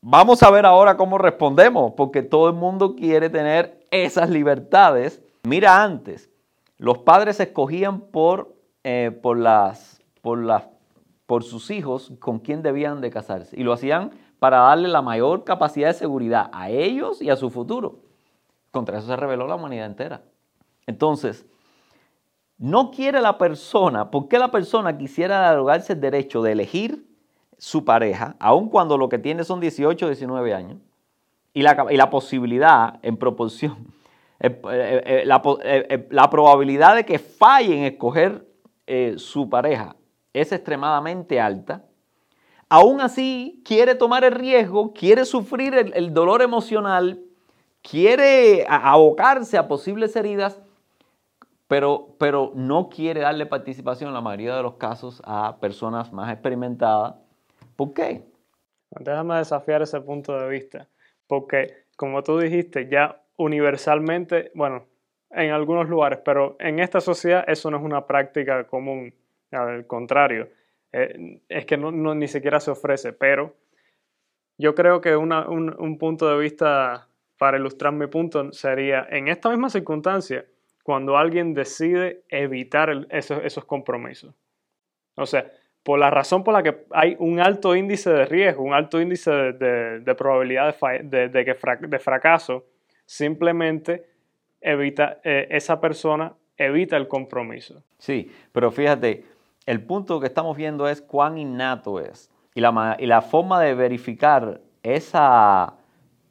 Vamos a ver ahora cómo respondemos, porque todo el mundo quiere tener esas libertades. Mira antes, los padres escogían por, eh, por, las, por, las, por sus hijos con quién debían de casarse y lo hacían para darle la mayor capacidad de seguridad a ellos y a su futuro. Contra eso se reveló la humanidad entera. Entonces, no quiere la persona, ¿por qué la persona quisiera arrogarse el derecho de elegir su pareja, aun cuando lo que tiene son 18 o 19 años? Y la, y la posibilidad en proporción, <laughs> eh, eh, eh, la, la, probabilidad de que falle en escoger su pareja es extremadamente alta. Aún así, quiere tomar el riesgo, quiere sufrir el, el dolor emocional, quiere abocarse a posibles heridas pero, no quiere darle participación en la mayoría de los casos a personas más experimentadas. ¿Por qué? Déjame desafiar ese punto de vista, porque como tú dijiste, ya universalmente, bueno, en algunos lugares, pero en esta sociedad eso no es una práctica común, al contrario, eh, es que no, ni siquiera se ofrece, pero yo creo que un, un punto de vista para ilustrar mi punto sería, en esta misma circunstancia, cuando alguien decide evitar esos, compromisos. O sea, por la razón por la que hay un alto índice de riesgo, un alto índice de, probabilidad de, de, fracaso, simplemente evita, eh, esa persona evita el compromiso. Sí, pero fíjate, el punto que estamos viendo es cuán innato es. Y la, y la forma de verificar esa,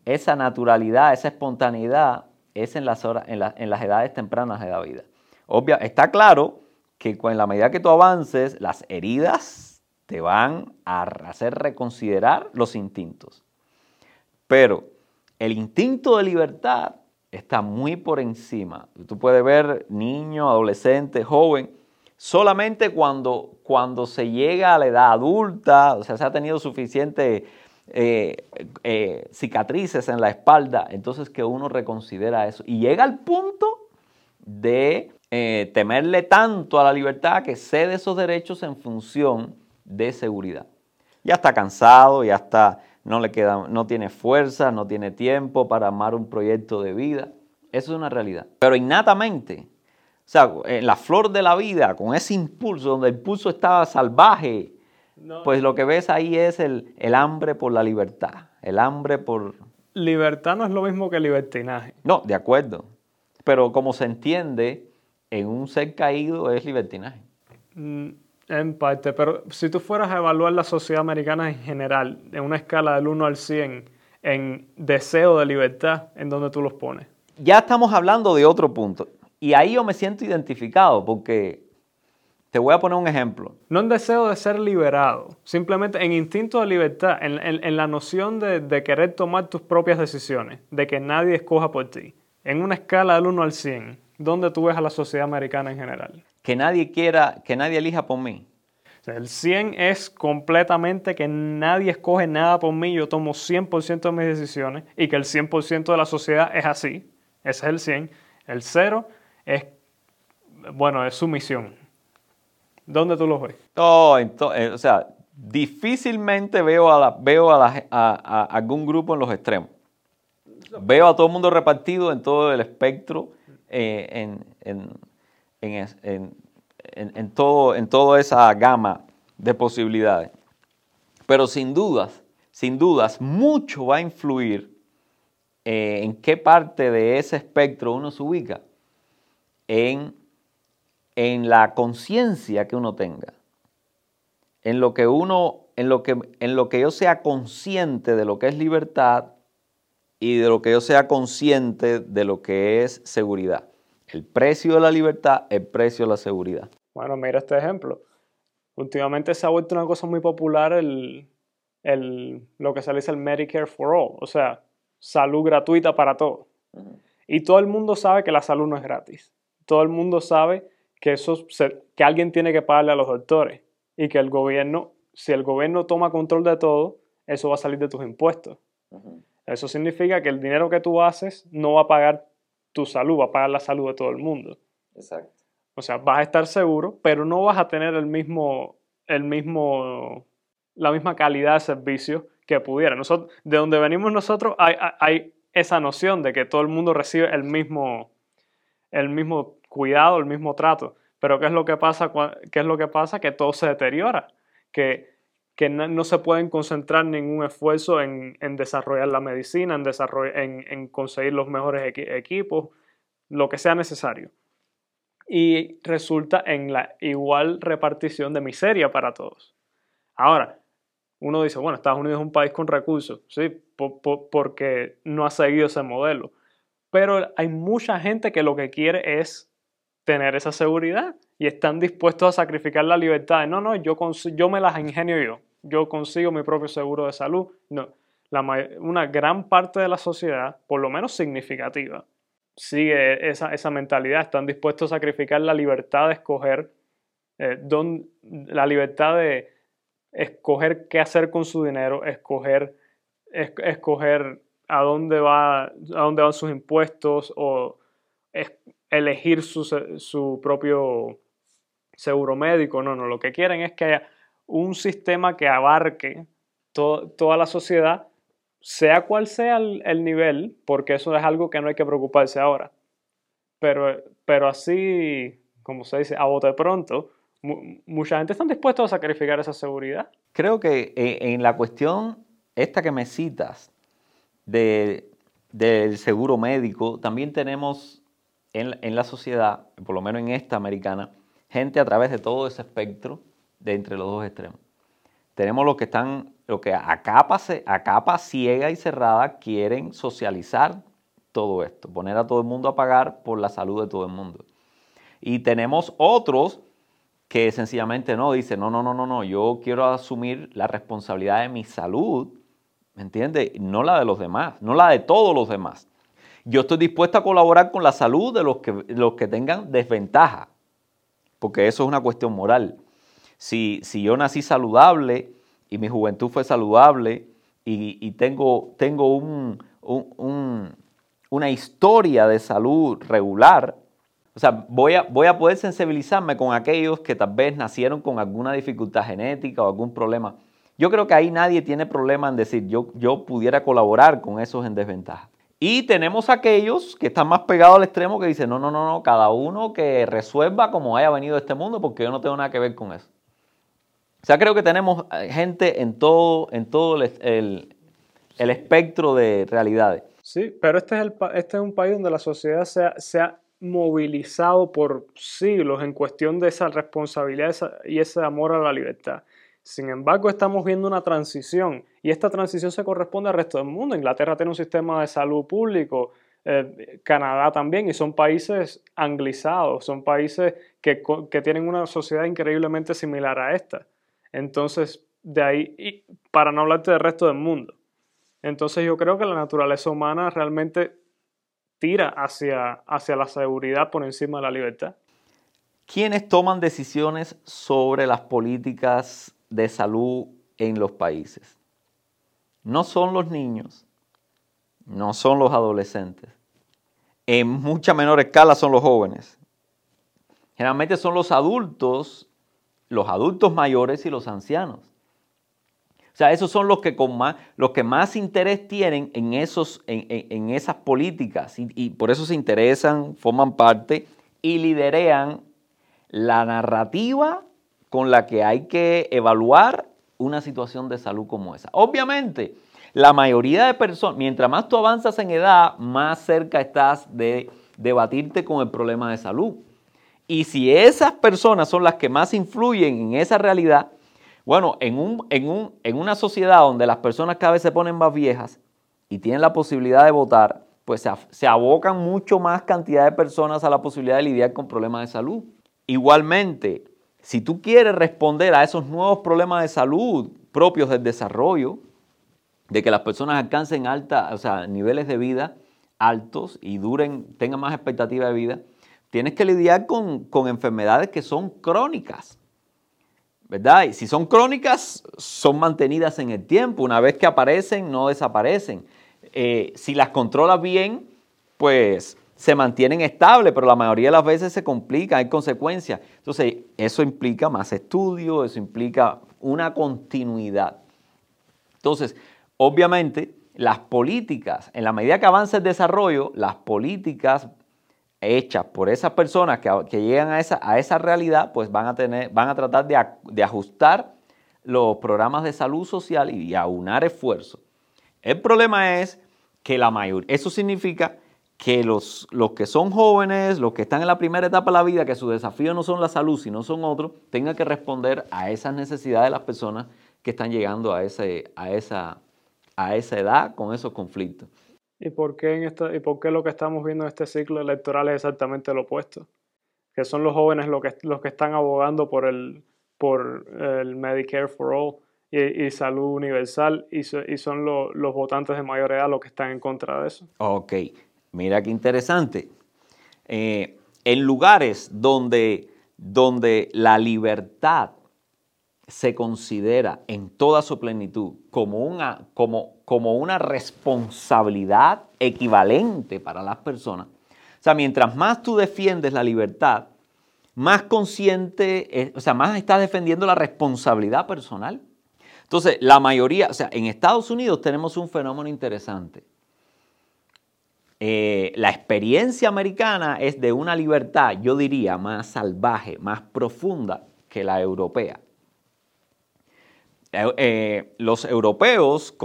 esa naturalidad, esa espontaneidad, es en las, horas, en, las edades tempranas de la vida. Obvia, está claro que en la medida que tú avances, las heridas te van a hacer reconsiderar los instintos. Pero el instinto de libertad está muy por encima. Tú puedes ver niño, adolescente, joven, solamente cuando, cuando se llega a la edad adulta, o sea, se ha tenido suficiente eh, eh, cicatrices en la espalda, entonces que uno reconsidera eso y llega al punto de eh, temerle tanto a la libertad que cede esos derechos en función de seguridad. Ya está cansado, ya está, no le queda, no tiene fuerza, no tiene tiempo para amar un proyecto de vida. Eso es una realidad. Pero innatamente, o sea, en la flor de la vida, con ese impulso, donde el impulso estaba salvaje, pues lo que ves ahí es el, el hambre por la libertad, el hambre por... Libertad no es lo mismo que libertinaje. No, de acuerdo. Pero como se entiende, en un ser caído es libertinaje. Mm, en parte, pero si tú fueras a evaluar la sociedad americana en general, en una escala del 1 al 100, en deseo de libertad, ¿en dónde tú los pones? Ya estamos hablando de otro punto. Y ahí yo me siento identificado porque te voy a poner un ejemplo. No en deseo de ser liberado, simplemente en instinto de libertad, en, la noción de, de, querer tomar tus propias decisiones, de que nadie escoja por ti. En una escala del 1 al 100, ¿dónde tú ves a la sociedad americana en general? Que nadie quiera, que nadie elija por mí. el 100 es completamente que nadie escoge nada por mí, yo tomo 100% de mis decisiones y que el 100% de la sociedad es así. Ese es el 100. El 0 es, bueno, es sumisión. ¿Dónde tú lo ves? Oh, entonces, o sea, difícilmente veo, a, la, veo a, algún grupo en los extremos. Veo a todo el mundo repartido en todo el espectro, eh, en, en, en, todo, en toda esa gama de posibilidades. Pero sin dudas, sin dudas, mucho va a influir eh, en qué parte de ese espectro uno se ubica. En en la conciencia que uno tenga, en lo que uno, en lo que, en lo que yo sea consciente de lo que es libertad y de lo que yo sea consciente de lo que es seguridad. El precio de la libertad, el precio de la seguridad. Bueno, mira este ejemplo. Últimamente se ha vuelto una cosa muy popular el, lo que se dice el Medicare for All, o sea, salud gratuita para todos. Y todo el mundo sabe que la salud no es gratis. Todo el mundo sabe que, eso que alguien tiene que pagarle a los doctores y que el gobierno, si el gobierno toma control de todo, eso va a salir de tus impuestos. Eso significa que el dinero que tú haces no va a pagar tu salud, va a pagar la salud de todo el mundo. Exacto. O sea, vas a estar seguro, pero no vas a tener el mismo, el mismo, la misma calidad de servicio que pudiera. Nosotros, de donde venimos nosotros hay, hay esa noción de que todo el mundo recibe el mismo, el mismo cuidado, el mismo trato. Pero ¿qué es lo que pasa? ¿Qué es lo que pasa? Que todo se deteriora, que, que no, se pueden concentrar ningún esfuerzo en, desarrollar la medicina, en, en, en conseguir los mejores equipos, lo que sea necesario. Y resulta en la igual repartición de miseria para todos. Ahora, uno dice, bueno, Estados Unidos es un país con recursos, sí, porque no ha seguido ese modelo. Pero hay mucha gente que lo que quiere es tener esa seguridad y están dispuestos a sacrificar la libertad. No, no, yo, yo me las ingenio yo, yo consigo mi propio seguro de salud. No, la, una gran parte de la sociedad, por lo menos significativa, sigue esa, esa mentalidad, están dispuestos a sacrificar la libertad de escoger, eh, la libertad de escoger qué hacer con su dinero, escoger, escoger a dónde, va, a dónde van sus impuestos o elegir su, propio seguro médico, no, no, lo que quieren es que haya un sistema que abarque toda la sociedad, sea cual sea el, nivel, porque eso es algo que no hay que preocuparse ahora. Pero, pero así, como se dice, a bote pronto, mucha gente está dispuesta a sacrificar esa seguridad. Creo que en, la cuestión esta que me citas de, del seguro médico, también tenemos en, la sociedad, por lo menos en esta americana, gente a través de todo ese espectro de entre los dos extremos. Tenemos los que están, los que a capa, a capa ciega y cerrada quieren socializar todo esto, poner a todo el mundo a pagar por la salud de todo el mundo. Y tenemos otros que sencillamente no, dicen, no, no, no, no, no, yo quiero asumir la responsabilidad de mi salud, ¿me entiendes? No la de los demás, no la de todos los demás. Yo estoy dispuesto a colaborar con la salud de los que, los que tengan desventaja, porque eso es una cuestión moral. Si, si yo nací saludable y mi juventud fue saludable y, tengo, tengo una historia de salud regular, o sea, voy a, voy a poder sensibilizarme con aquellos que tal vez nacieron con alguna dificultad genética o algún problema. Yo creo que ahí nadie tiene problema en decir, yo, yo pudiera colaborar con esos en desventaja. Y tenemos aquellos que están más pegados al extremo que dicen, no, no, no, no, cada uno que resuelva como haya venido a este mundo porque yo no tengo nada que ver con eso. O sea, creo que tenemos eh, gente en todo, en todo el, espectro de realidades. Sí, pero este es, el, este es un país donde la sociedad se ha, se ha movilizado por siglos en cuestión de esa responsabilidad y ese amor a la libertad. Sin embargo, estamos viendo una transición y esta transición se corresponde al resto del mundo. Inglaterra tiene un sistema de salud público, eh, Canadá también, y son países anglizados, son países que, tienen una sociedad increíblemente similar a esta. Entonces, de ahí, y para no hablarte del resto del mundo. Entonces yo creo que la naturaleza humana realmente tira hacia, hacia la seguridad por encima de la libertad. ¿Quiénes toman decisiones sobre las políticas de salud en los países. No son los niños, no son los adolescentes. En mucha menor escala son los jóvenes. Generalmente son los adultos, los adultos mayores y los ancianos. O sea, esos son los que, con más, los que más interés tienen en, esos, en, esas políticas y, y por eso se interesan, forman parte y liderean la narrativa con la que hay que evaluar una situación de salud como esa. Obviamente, la mayoría de personas, mientras más tú avanzas en edad, más cerca estás de debatirte con el problema de salud. Y si esas personas son las que más influyen en esa realidad, bueno, en, un, en, en una sociedad donde las personas cada vez se ponen más viejas y tienen la posibilidad de votar, pues se, se abocan mucho más cantidad de personas a la posibilidad de lidiar con problemas de salud. Igualmente, si tú quieres responder a esos nuevos problemas de salud propios del desarrollo, de que las personas alcancen alta, o sea, niveles de vida altos y duren, tengan más expectativa de vida, tienes que lidiar con, enfermedades que son crónicas. ¿Verdad? Y si son crónicas, son mantenidas en el tiempo. Una vez que aparecen, no desaparecen. Eh, si las controlas bien, pues se mantienen estables, pero la mayoría de las veces se complican, hay consecuencias. Entonces, eso implica más estudio, eso implica una continuidad. Entonces, obviamente, las políticas, en la medida que avanza el desarrollo, las políticas hechas por esas personas que, llegan a esa, a esa, realidad, pues van a, tener, van a tratar de, de ajustar los programas de salud social y aunar esfuerzos. El problema es que la mayoría, eso significa que los, los, que son jóvenes, los que están en la primera etapa de la vida, que su desafío no son la salud, sino son otros, tengan que responder a esas necesidades de las personas que están llegando a, ese, a, esa, a esa edad con esos conflictos. ¿Y por, qué en esta, ¿Y por qué lo que estamos viendo en este ciclo electoral es exactamente lo opuesto? Que son los jóvenes los que, los que están abogando por el, por el Medicare for All y, salud universal y, y son los votantes de mayor edad los que están en contra de eso. Ok. Mira qué interesante. Eh, en lugares donde, donde la libertad se considera en toda su plenitud como una, como, como una responsabilidad equivalente para las personas. O sea, mientras más tú defiendes la libertad, más consciente, o sea, más estás defendiendo la responsabilidad personal. Entonces, la mayoría, o sea, en Estados Unidos tenemos un fenómeno interesante. Eh, la experiencia americana es de una libertad, yo diría, más salvaje, más profunda que la europea. Eh, eh, los europeos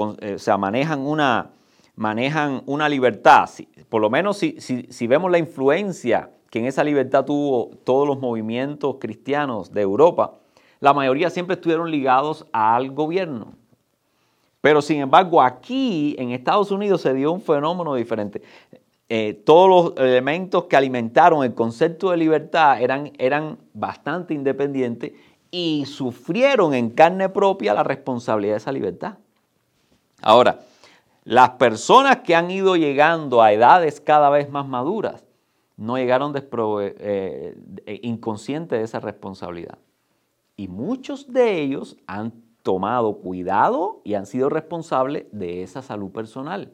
manejan, una, manejan una libertad, por lo menos si, si vemos la influencia que en esa libertad tuvo todos los movimientos cristianos de Europa, la mayoría siempre estuvieron ligados al gobierno. Pero sin embargo, aquí en Estados Unidos se dio un fenómeno diferente. Eh, todos los elementos que alimentaron el concepto de libertad eran, eran bastante independientes y sufrieron en carne propia la responsabilidad de esa libertad. Ahora, las personas que han ido llegando a edades cada vez más maduras no llegaron eh, eh, inconscientes de esa responsabilidad. Y muchos de ellos han tomado cuidado y han sido responsables de esa salud personal.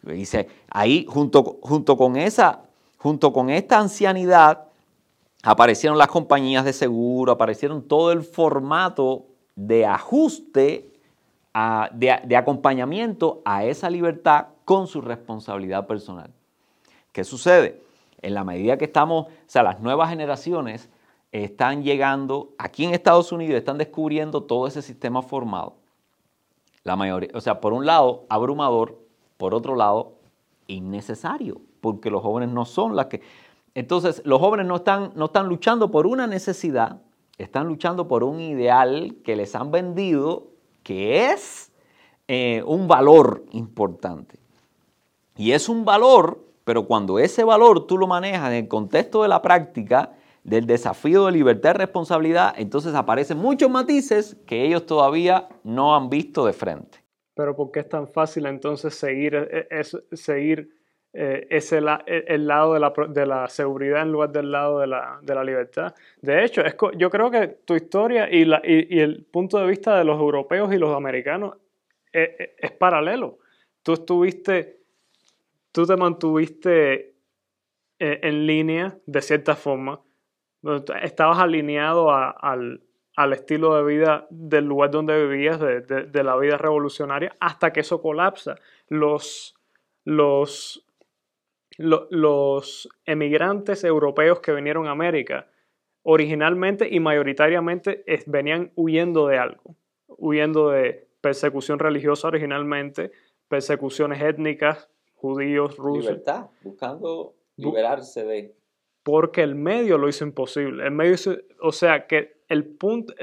Dice, ahí junto, junto, con esa, junto con esta ancianidad aparecieron las compañías de seguro, aparecieron todo el formato de ajuste de, acompañamiento a esa libertad con su responsabilidad personal. ¿Qué sucede? En la medida que estamos, o sea, las nuevas generaciones están llegando aquí en Estados Unidos, están descubriendo todo ese sistema formado. La mayoría, o sea, por un lado, abrumador, por otro lado, innecesario, porque los jóvenes no son las que... Entonces, los jóvenes no están, no están luchando por una necesidad, están luchando por un ideal que les han vendido, que es eh, un valor importante. Y es un valor, pero cuando ese valor tú lo manejas en el contexto de la práctica, del desafío de libertad y responsabilidad, entonces aparecen muchos matices que ellos todavía no han visto de frente. Pero ¿por qué es tan fácil entonces seguir, eh, es, seguir eh, ese el lado de la, de la, seguridad en lugar del lado de la, de la libertad? De hecho, es, yo creo que tu historia y, la, y, el punto de vista de los europeos y los americanos es, es paralelo. Tú estuviste, tú te mantuviste eh, en línea de cierta forma estabas alineado al, estilo de vida del lugar donde vivías, de, la vida revolucionaria, hasta que eso colapsa. Los, los, los emigrantes europeos que vinieron a América, originalmente y mayoritariamente venían huyendo de algo, huyendo de persecución religiosa originalmente, persecuciones étnicas, judíos, rusos. Libertad, buscando liberarse de porque el medio lo hizo imposible. El medio o sea que el punto,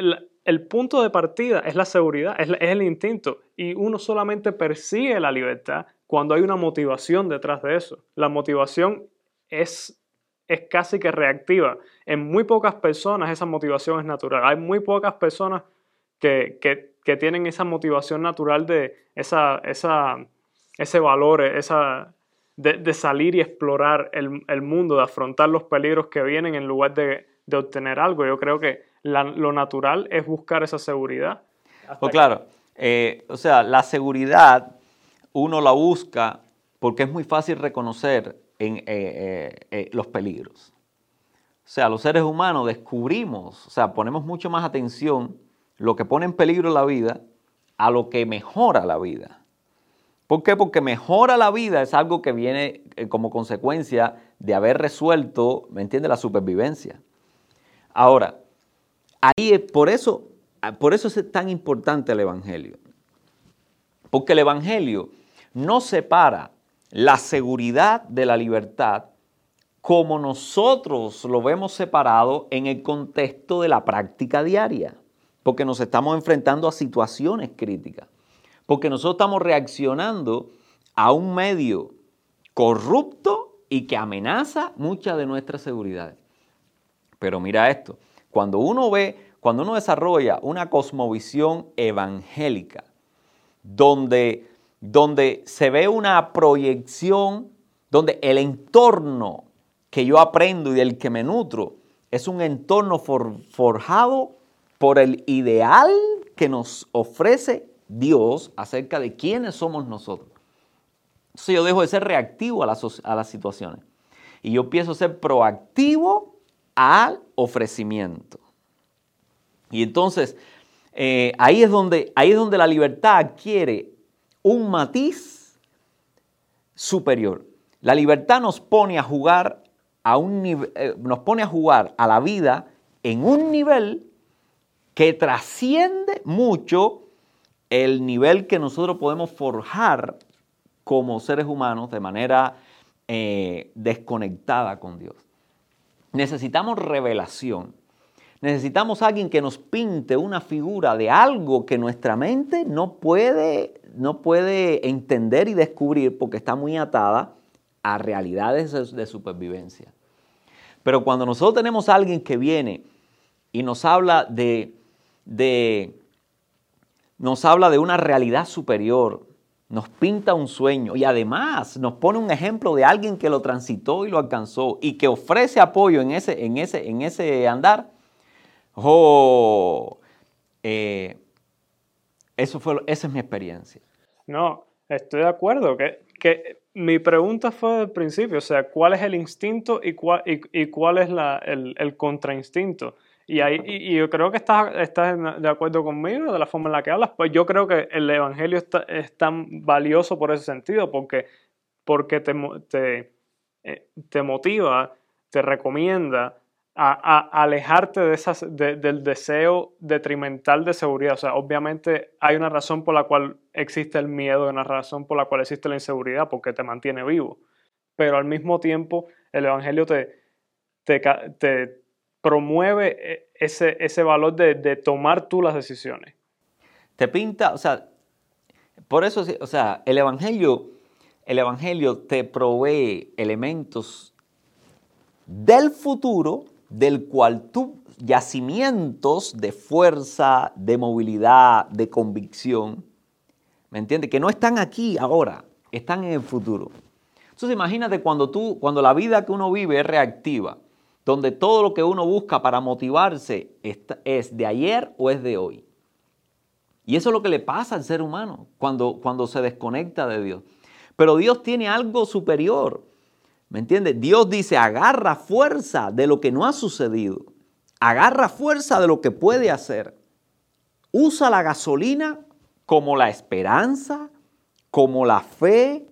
el, punto de partida es la seguridad, es, el instinto. Y uno solamente persigue la libertad cuando hay una motivación detrás de eso. La motivación es, es casi que reactiva. En muy pocas personas esa motivación es natural. Hay muy pocas personas que, que, tienen esa motivación natural de esa, esa, ese valor, esa, de, salir y explorar el, mundo, de afrontar los peligros que vienen en lugar de, obtener algo. Yo creo que lo natural es buscar esa seguridad. Pues claro, eh, o sea, la seguridad uno la busca porque es muy fácil reconocer en, eh, eh, los peligros. O sea, los seres humanos descubrimos, o sea, ponemos mucho más atención lo que pone en peligro la vida a lo que mejora la vida. ¿Por qué? Porque mejora la vida es algo que viene eh, como consecuencia de haber resuelto, ¿me entiende?, la supervivencia. Ahora, ahí por eso, ah, por eso es tan importante el Evangelio. Porque el Evangelio no separa la seguridad de la libertad como nosotros lo vemos separado en el contexto de la práctica diaria, porque nos estamos enfrentando a situaciones críticas porque nosotros estamos reaccionando a un medio corrupto y que amenaza muchas de nuestras seguridades. Pero mira esto, cuando uno ve, cuando uno desarrolla una cosmovisión evangélica, donde, donde se ve una proyección, donde el entorno que yo aprendo y del que me nutro es un entorno forjado por el ideal que nos ofrece Dios acerca de quiénes somos nosotros. Entonces yo dejo de ser reactivo a las, situaciones y yo empiezo a ser proactivo al ofrecimiento. Y entonces eh, ahí, es donde, ahí es donde la libertad adquiere un matiz superior. La libertad nos pone a jugar a un eh, nos pone a jugar a la vida en un nivel que trasciende mucho el nivel que nosotros podemos forjar como seres humanos de manera eh, desconectada con Dios. Necesitamos revelación. Necesitamos alguien que nos pinte una figura de algo que nuestra mente no puede, no puede entender y descubrir porque está muy atada a realidades de supervivencia. Pero cuando nosotros tenemos a alguien que viene y nos habla de, de nos habla de una realidad superior, nos pinta un sueño y además nos pone un ejemplo de alguien que lo transitó y lo alcanzó y que ofrece apoyo en ese, en ese, en ese andar. Oh, eh, eso fue, esa es mi experiencia. No, estoy de acuerdo. Que, que mi pregunta fue al principio, o sea, ¿cuál es el instinto y cuál, y, cuál es la, el, el contrainstinto? Y, ahí, y, yo creo que estás, estás de acuerdo conmigo de la forma en la que hablas. Pues yo creo que el Evangelio está, es tan valioso por ese sentido, porque, porque te, te, eh, te motiva, te recomienda a, alejarte de esas, del deseo detrimental de seguridad. O sea, obviamente hay una razón por la cual existe el miedo, una razón por la cual existe la inseguridad, porque te mantiene vivo. Pero al mismo tiempo, el Evangelio te, te, promueve e, ese, ese valor de, de, tomar tú las decisiones. Te pinta, o sea, por eso, o sea, el Evangelio, el Evangelio te provee elementos del futuro del cual tú, yacimientos de fuerza, de movilidad, de convicción, ¿me entiendes? Que no están aquí ahora, están en el futuro. Entonces imagínate cuando tú, cuando la vida que uno vive es reactiva, donde todo lo que uno busca para motivarse es de ayer o es de hoy. Y eso es lo que le pasa al ser humano cuando, cuando se desconecta de Dios. Pero Dios tiene algo superior. ¿Me entiendes? Dios dice, agarra fuerza de lo que no ha sucedido. Agarra fuerza de lo que puede hacer. Usa la gasolina como la esperanza, como la fe,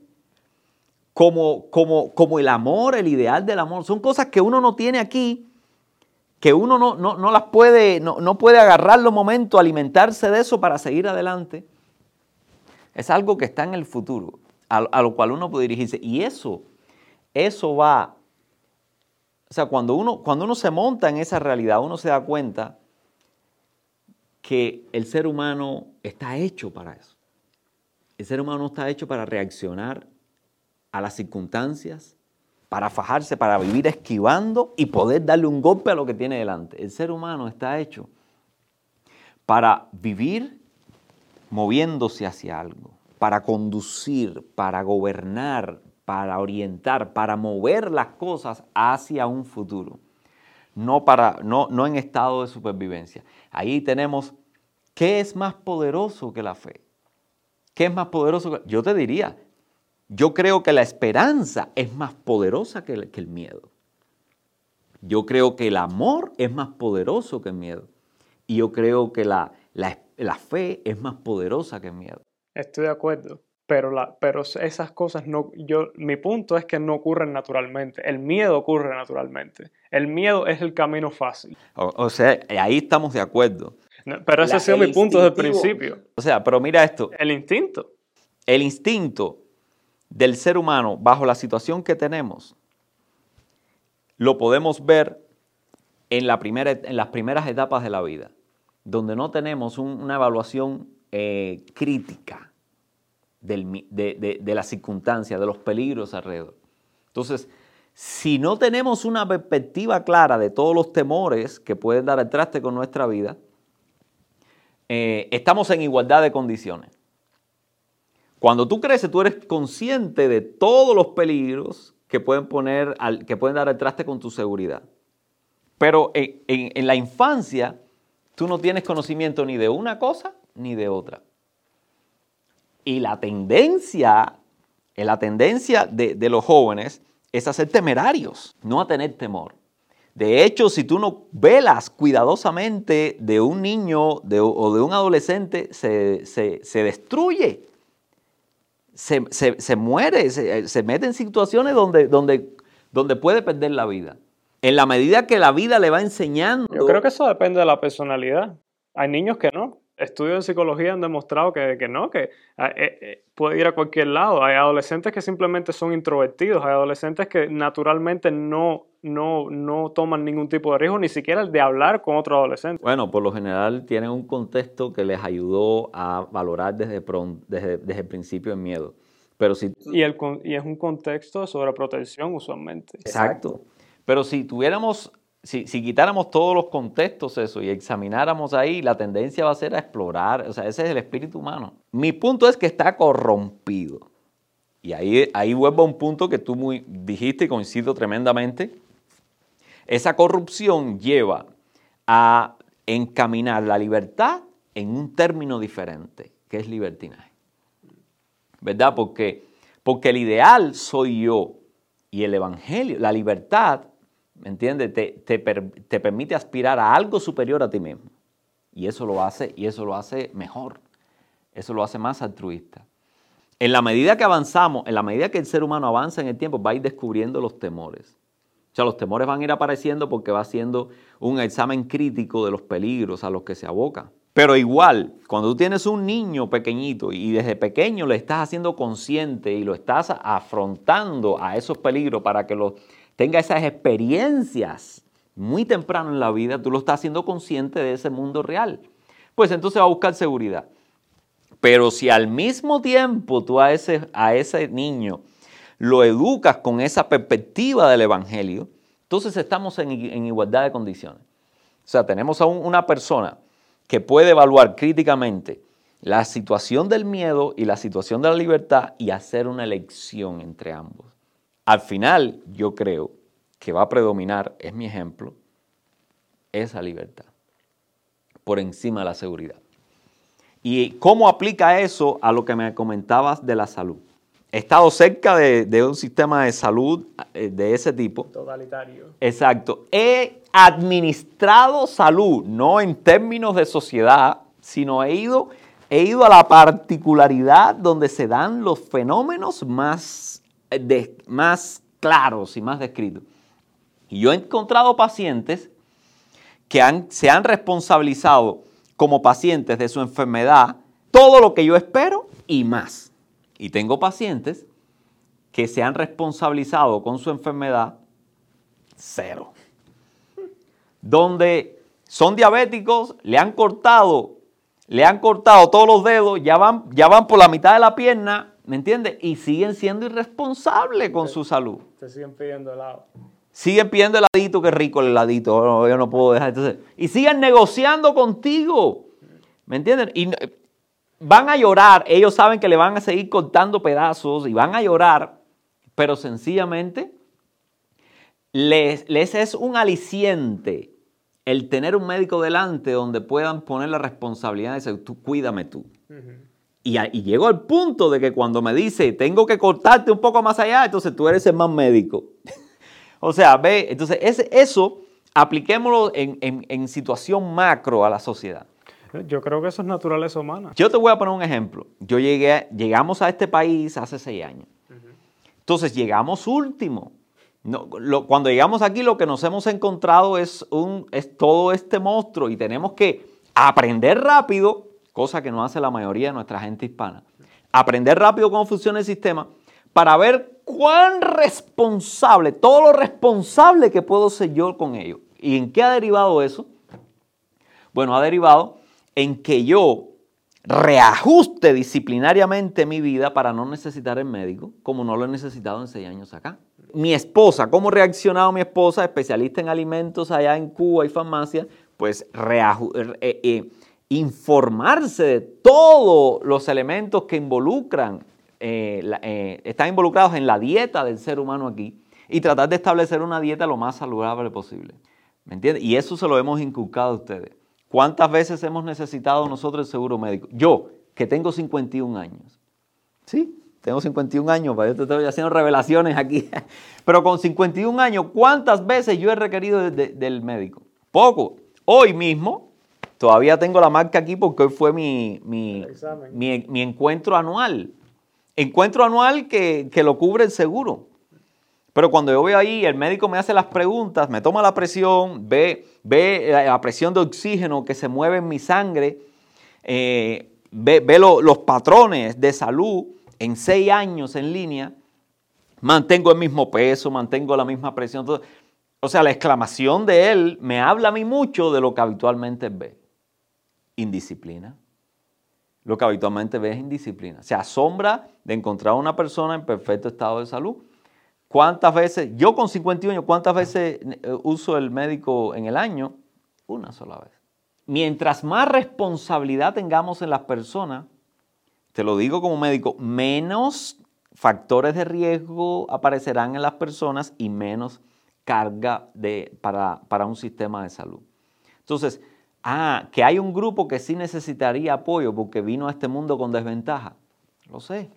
como, como, como el amor, el ideal del amor. Son cosas que uno no tiene aquí, que uno no, no, las puede, no, no puede agarrar los momentos, alimentarse de eso para seguir adelante. Es algo que está en el futuro, a, a lo cual uno puede dirigirse. Y eso eso va, o sea, cuando uno, cuando uno se monta en esa realidad, uno se da cuenta que el ser humano está hecho para eso. El ser humano está hecho para reaccionar a las circunstancias, para fajarse, para vivir esquivando y poder darle un golpe a lo que tiene delante. El ser humano está hecho para vivir moviéndose hacia algo, para conducir, para gobernar, para orientar, para mover las cosas hacia un futuro, no, para, no, no en estado de supervivencia. Ahí tenemos, ¿qué es más poderoso que la fe? ¿Qué es más poderoso? Yo te diría, yo creo que la esperanza es más poderosa que el, que el miedo. Yo creo que el amor es más poderoso que el miedo. Y yo creo que la, la, la fe es más poderosa que el miedo. Estoy de acuerdo pero, la, pero esas cosas no, yo, mi punto es que no ocurren naturalmente, el miedo ocurre naturalmente, el miedo es el camino fácil. O, sea, ahí estamos de acuerdo. pero ese ha sido mi punto desde el principio. O sea, pero mira esto. El instinto. El instinto del ser humano bajo la situación que tenemos, lo podemos ver en, la primera, en las primeras etapas de la vida, donde no tenemos una evaluación eh, crítica de, de las circunstancias, de los peligros alrededor. Entonces, si no tenemos una perspectiva clara de todos los temores que pueden dar el traste con nuestra vida, eh, estamos en igualdad de condiciones. Cuando tú creces, tú eres consciente de todos los peligros que pueden, poner que pueden dar el traste con tu seguridad. Pero en la infancia, tú no tienes conocimiento ni de una cosa ni de otra. Y la tendencia, la tendencia de, los jóvenes es a ser temerarios, no a tener temor. De hecho, si tú no velas cuidadosamente de un niño o de un adolescente, se, destruye, se, muere, se, mete en situaciones donde, donde, donde puede perder la vida. En la medida que la vida le va enseñando... Yo creo que eso depende de la personalidad. Hay niños que no estudios de psicología han demostrado que, no, que ah, eh, eh, puede ir a cualquier lado. Hay adolescentes que simplemente son introvertidos, hay adolescentes que naturalmente no, no, no toman ningún tipo de riesgo, ni siquiera el de hablar con otro adolescente. Bueno, por lo general tienen un contexto que les ayudó a valorar desde, desde, desde el principio el miedo. Pero si... y, el, y es un contexto sobre protección usualmente. Exacto. Pero si tuviéramos si, quitáramos todos los contextos eso y examináramos ahí, la tendencia va a ser a explorar, o sea, ese es el espíritu humano. Mi punto es que está corrompido. Y ahí, ahí vuelvo a un punto que tú muy, dijiste y coincido tremendamente. Esa corrupción lleva a encaminar la libertad en un término diferente, que es libertinaje. ¿Verdad? Porque, porque el ideal soy yo y el evangelio, la libertad ¿me entiendes? Te, te, te permite aspirar a algo superior a ti mismo. Y eso lo hace, y eso lo hace mejor. Eso lo hace más altruista. En la medida que avanzamos, en la medida que el ser humano avanza en el tiempo, va a ir descubriendo los temores. O sea, los temores van a ir apareciendo porque va haciendo un examen crítico de los peligros a los que se aboca. Pero igual, cuando tú tienes un niño pequeñito y desde pequeño le estás haciendo consciente y lo estás afrontando a esos peligros para que lo, tenga esas experiencias muy temprano en la vida, tú lo estás haciendo consciente de ese mundo real. Pues entonces va a buscar seguridad. Pero si al mismo tiempo tú a ese, a ese niño lo educas con esa perspectiva del Evangelio, entonces estamos en, igualdad de condiciones. O sea, tenemos a una persona que puede evaluar críticamente la situación del miedo y la situación de la libertad y hacer una elección entre ambos. Al final, yo creo que va a predominar, es mi ejemplo, esa libertad por encima de la seguridad. ¿Y cómo aplica eso a lo que me comentabas de la salud? He estado cerca de, un sistema de salud eh, de ese tipo. Totalitario. Exacto. He administrado salud, no en términos de sociedad, sino he ido, he ido a la particularidad donde se dan los fenómenos más, de, más claros y más descritos. Y yo he encontrado pacientes que han, se han responsabilizado como pacientes de su enfermedad todo lo que yo espero y más. Y tengo pacientes que se han responsabilizado con su enfermedad cero. Donde son diabéticos, le han cortado, le han cortado todos los dedos, ya van, ya van por la mitad de la pierna, ¿me entiendes? Y siguen siendo irresponsables con su salud. Se siguen pidiendo helado. Siguen pidiendo heladito, qué rico el heladito, yo no puedo dejar. Entonces, y siguen negociando contigo. ¿Me entienden? Y van a llorar, ellos saben que le van a seguir cortando pedazos y van a llorar, pero sencillamente les, les es un aliciente el tener un médico delante donde puedan poner la responsabilidad de decir, tú cuídame tú. y, y, llego al punto de que cuando me dice, tengo que cortarte un poco más allá, entonces tú eres el más médico. <laughs> o sea, ve, entonces eso apliquémoslo en, en, en situación macro a la sociedad. Yo creo que eso es naturaleza humana. Yo te voy a poner un ejemplo. Yo llegué, llegamos a este país hace seis años. Entonces llegamos último. cuando llegamos aquí lo que nos hemos encontrado es, un, es todo este monstruo y tenemos que aprender rápido, cosa que no hace la mayoría de nuestra gente hispana. Aprender rápido cómo funciona el sistema para ver cuán responsable, todo lo responsable que puedo ser yo con ello. ¿Y en qué ha derivado eso? Bueno, ha derivado en que yo reajuste disciplinariamente mi vida para no necesitar el médico, como no lo he necesitado en seis años acá. Mi esposa, ¿cómo ha reaccionado mi esposa, especialista en alimentos allá en Cuba y farmacia? Pues eh, eh, informarse de todos los elementos que involucran, eh, están involucrados en la dieta del ser humano aquí y tratar de establecer una dieta lo más saludable posible. ¿Me entiendes? Y eso se lo hemos inculcado a ustedes. ¿Cuántas veces hemos necesitado nosotros el seguro médico? Yo, que tengo 51 años. Sí, tengo 51 años, para yo te estoy haciendo revelaciones aquí. <laughs> Pero con 51 años, ¿cuántas veces yo he requerido del médico? Poco. Hoy mismo, todavía tengo la marca aquí porque hoy fue mi, mi, mi, encuentro anual. Encuentro anual que, que lo cubre el seguro. Pero cuando yo voy ahí, el médico me hace las preguntas, me toma la presión, ve, ve la presión de oxígeno que se mueve en mi sangre, eh, ve, los patrones de salud en seis años en línea, mantengo el mismo peso, mantengo la misma presión. o sea, la exclamación de él me habla a mí mucho de lo que habitualmente ve. Indisciplina. Lo que habitualmente ve es indisciplina. Se asombra de encontrar a una persona en perfecto estado de salud ¿Cuántas veces, yo con 51 años, cuántas veces eh, uso el médico en el año? Una sola vez. Mientras más responsabilidad tengamos en las personas, te lo digo como médico, menos factores de riesgo aparecerán en las personas y menos carga de, para, para un sistema de salud. Entonces, ah, que hay un grupo que sí necesitaría apoyo porque vino a este mundo con desventaja. Lo sé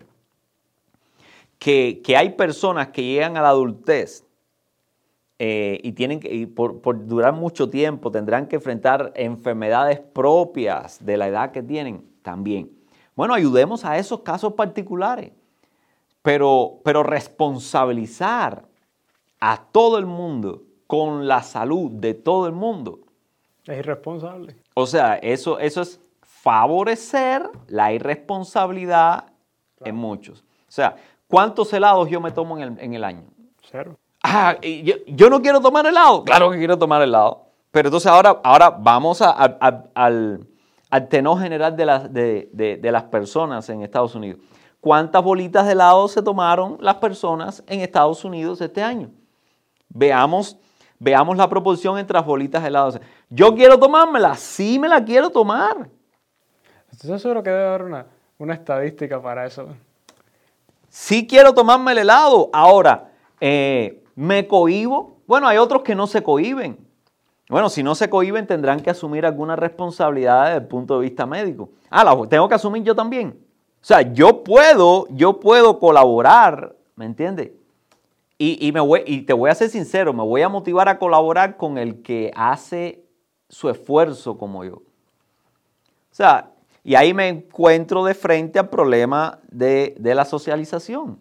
que, hay personas que llegan a la adultez eh, y tienen que, y por, por durar mucho tiempo tendrán que enfrentar enfermedades propias de la edad que tienen también. Bueno, ayudemos a esos casos particulares, pero, pero responsabilizar a todo el mundo con la salud de todo el mundo. Es irresponsable. O sea, eso, eso es favorecer la irresponsabilidad en muchos. O sea, ¿cuántos helados yo me tomo en el, año? Cero. Ah, yo, no quiero tomar helado. Claro que quiero tomar helado. Pero entonces ahora, ahora vamos al, al, tenor general de las, de, de las personas en Estados Unidos. ¿Cuántas bolitas de helado se tomaron las personas en Estados Unidos este año? Veamos, veamos la proporción entre las bolitas de helado. Yo quiero tomármela, sí me la quiero tomar. Estoy seguro que debe haber una, una estadística para eso. Sí quiero tomarme el helado. Ahora, eh, ¿me cohibo? Bueno, hay otros que no se cohiben. Bueno, si no se cohiben tendrán que asumir alguna responsabilidad desde el punto de vista médico. Ah, la tengo que asumir yo también. O sea, yo puedo, yo puedo colaborar, ¿me entiendes? Y, y te voy a ser sincero, me voy a motivar a colaborar con el que hace su esfuerzo como yo. O sea, y ahí me encuentro de frente al problema de, la socialización.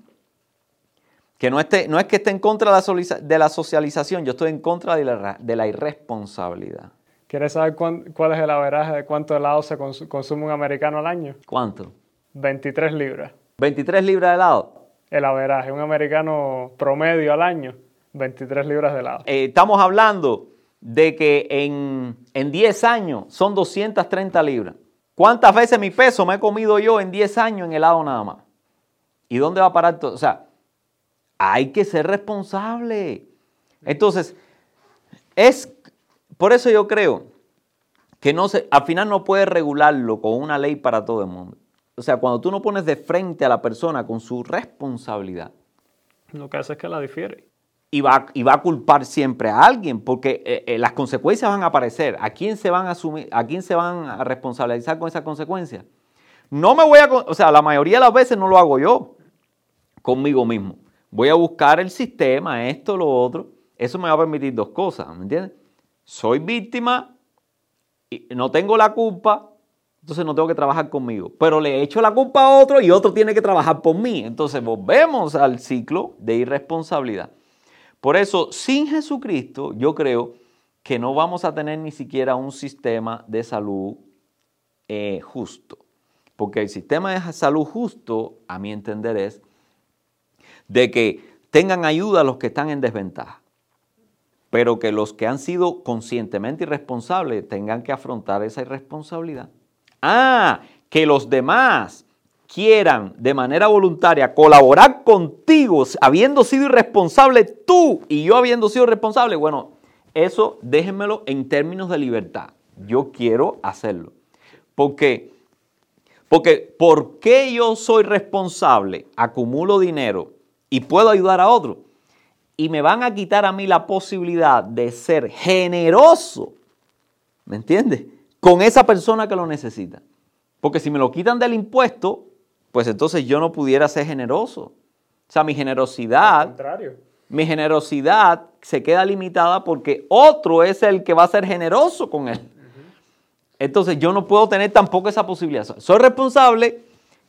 Que no, esté, no, es que esté en contra de la, socialización, yo estoy en contra de la, irresponsabilidad. ¿Quieres saber cuál es el averaje de cuánto helado se consume un americano al año? ¿Cuánto? 23 libras. ¿23 libras de helado? El averaje, un americano promedio al año, 23 libras de helado. Eh, estamos hablando de que en, en 10 años son 230 libras. ¿Cuántas veces mi peso me he comido yo en 10 años en helado nada más? ¿Y dónde va a parar todo? O sea, hay que ser responsable. Entonces, es por eso yo creo que no se, al final no puedes regularlo con una ley para todo el mundo. O sea, cuando tú no pones de frente a la persona con su responsabilidad. Lo que hace es que la difiere y va, y va a culpar siempre a alguien, porque eh, eh, las consecuencias van a aparecer. ¿A quién se van a asumir, a quién se van a responsabilizar con esas consecuencias? No me voy a, o sea, la mayoría de las veces no lo hago yo conmigo mismo. Voy a buscar el sistema, esto, lo otro. Eso me va a permitir dos cosas, ¿me entiendes? Soy víctima, y no tengo la culpa, entonces no tengo que trabajar conmigo. Pero le echo la culpa a otro y otro tiene que trabajar por mí. Entonces volvemos al ciclo de irresponsabilidad. Por eso, sin Jesucristo, yo creo que no vamos a tener ni siquiera un sistema de salud eh, justo. Porque el sistema de salud justo, a mi entender, es de que tengan ayuda a los que están en desventaja, pero que los que han sido conscientemente irresponsables tengan que afrontar esa irresponsabilidad. Ah, que los demás quieran de manera voluntaria colaborar contigo, habiendo sido irresponsable tú y yo habiendo sido responsable, bueno, eso déjenmelo en términos de libertad. Yo quiero hacerlo. Porque, porque ¿por qué yo soy responsable, acumulo dinero y puedo ayudar a otro? Y me van a quitar a mí la posibilidad de ser generoso, ¿me entiendes? Con esa persona que lo necesita. Porque si me lo quitan del impuesto, pues entonces yo no pudiera ser generoso. O sea, mi generosidad, mi generosidad se queda limitada porque otro es el que va a ser generoso con él. Entonces yo no puedo tener tampoco esa posibilidad. Soy responsable,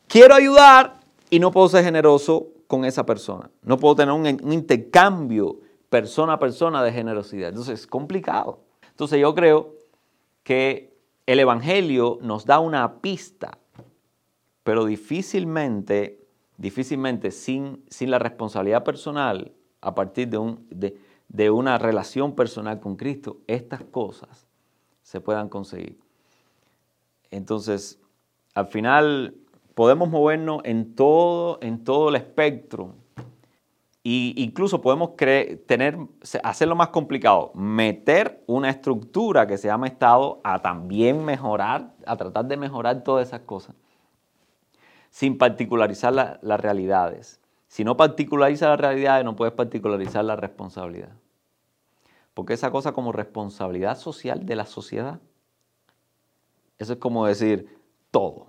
quiero ayudar y no puedo ser generoso con esa persona. No puedo tener un, un intercambio persona a persona de generosidad. Entonces es complicado. Entonces yo creo que el Evangelio nos da una pista pero difícilmente, difícilmente sin, sin la responsabilidad personal, a partir de, un, de, una relación personal con Cristo, estas cosas se puedan conseguir. Entonces, al final podemos movernos en todo, en todo el espectro. E incluso podemos tener, hacerlo más complicado, meter una estructura que se llama Estado a también mejorar, a tratar de mejorar todas esas cosas sin particularizar las realidades. Si no particularizas las realidades, no puedes particularizar la responsabilidad. Porque esa cosa como responsabilidad social de la sociedad, eso es como decir todo.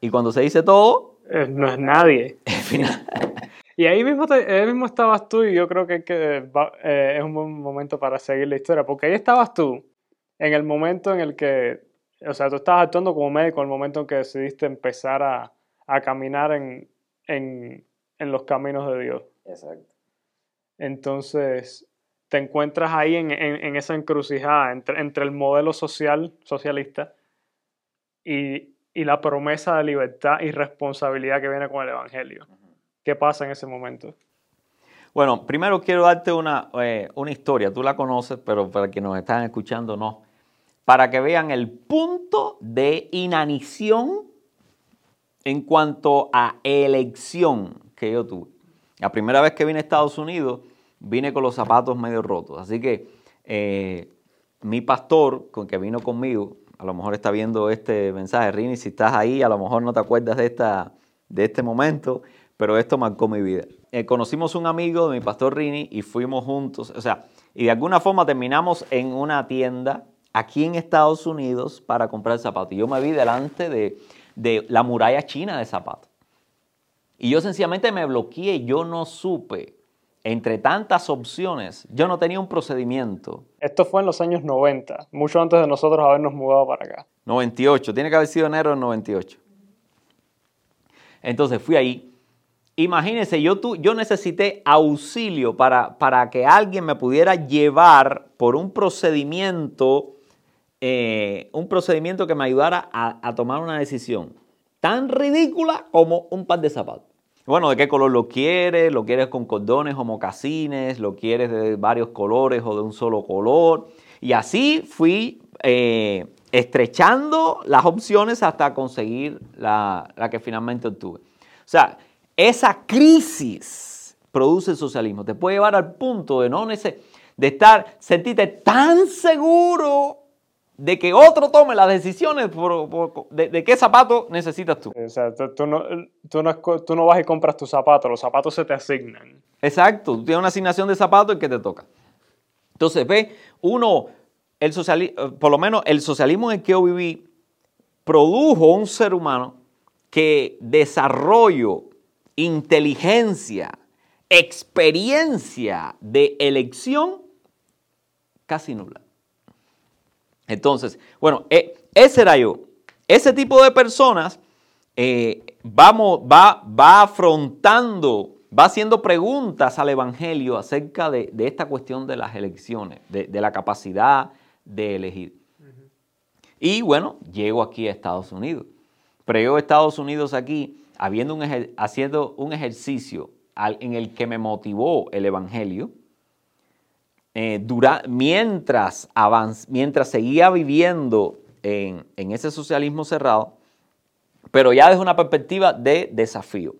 Y cuando se dice todo... Eh, no es nadie. <laughs> Y ahí mismo, ahí mismo estabas tú y yo creo que, que eh, es un buen momento para seguir la historia, porque ahí estabas tú en el momento en el que, o sea, tú estabas actuando como médico en el momento en que decidiste empezar a, a caminar en, en, en, los caminos de Dios. Exacto. Entonces, te encuentras ahí en, en esa encrucijada entre, entre, el modelo social, socialista, y, y, la promesa de libertad y responsabilidad que viene con el Evangelio. ¿Qué pasa en ese momento? Bueno, primero quiero darte una, eh, una historia, tú la conoces, pero para quienes nos están escuchando no, para que vean el punto de inanición en cuanto a elección que yo tuve. La primera vez que vine a Estados Unidos, vine con los zapatos medio rotos. Así que eh, mi pastor, con que vino conmigo, a lo mejor está viendo este mensaje, Rini, si estás ahí, a lo mejor no te acuerdas de, esta, de este momento, pero esto marcó mi vida. Eh, conocimos un amigo de mi pastor Rini y fuimos juntos, o sea, y de alguna forma terminamos en una tienda aquí en Estados Unidos para comprar zapatos. Yo me vi delante de, de la muralla china de zapatos. Y yo sencillamente me bloqueé, yo no supe entre tantas opciones, yo no tenía un procedimiento. Esto fue en los años 90, mucho antes de nosotros habernos mudado para acá. 98, tiene que haber sido enero del 98. Entonces fui ahí. Imagínense, yo, yo necesité auxilio para, para que alguien me pudiera llevar por un procedimiento, eh, un procedimiento que me ayudara a, tomar una decisión tan ridícula como un par de zapatos. Bueno, ¿de qué color lo quieres? ¿Lo quieres con cordones o mocasines? ¿Lo quieres de varios colores o de un solo color? Y así fui eh, estrechando las opciones hasta conseguir la, que finalmente obtuve. O sea, esa crisis produce el socialismo. Te puede llevar al punto de no de estar, sentirte tan seguro de que otro tome las decisiones de, qué zapato necesitas tú. O sea, tú, no, tú, no, vas y compras tus zapatos, los zapatos se te asignan. Exacto, tú tienes una asignación de zapatos y que te toca. Entonces, ve, uno, el socialismo, por lo menos el socialismo en el que yo viví, produjo un ser humano que desarrollo, inteligencia, experiencia de elección casi nula. Entonces, bueno, eh, ese era yo. Ese tipo de personas eh, va, afrontando, va haciendo preguntas al Evangelio acerca de, esta cuestión de las elecciones, de, la capacidad de elegir. Y bueno, llego aquí a Estados Unidos. Pero yo a Estados Unidos aquí, haciendo un ejercicio en el que me motivó el Evangelio, eh, mientras, mientras seguía viviendo en, ese socialismo cerrado, pero ya desde una perspectiva de desafío.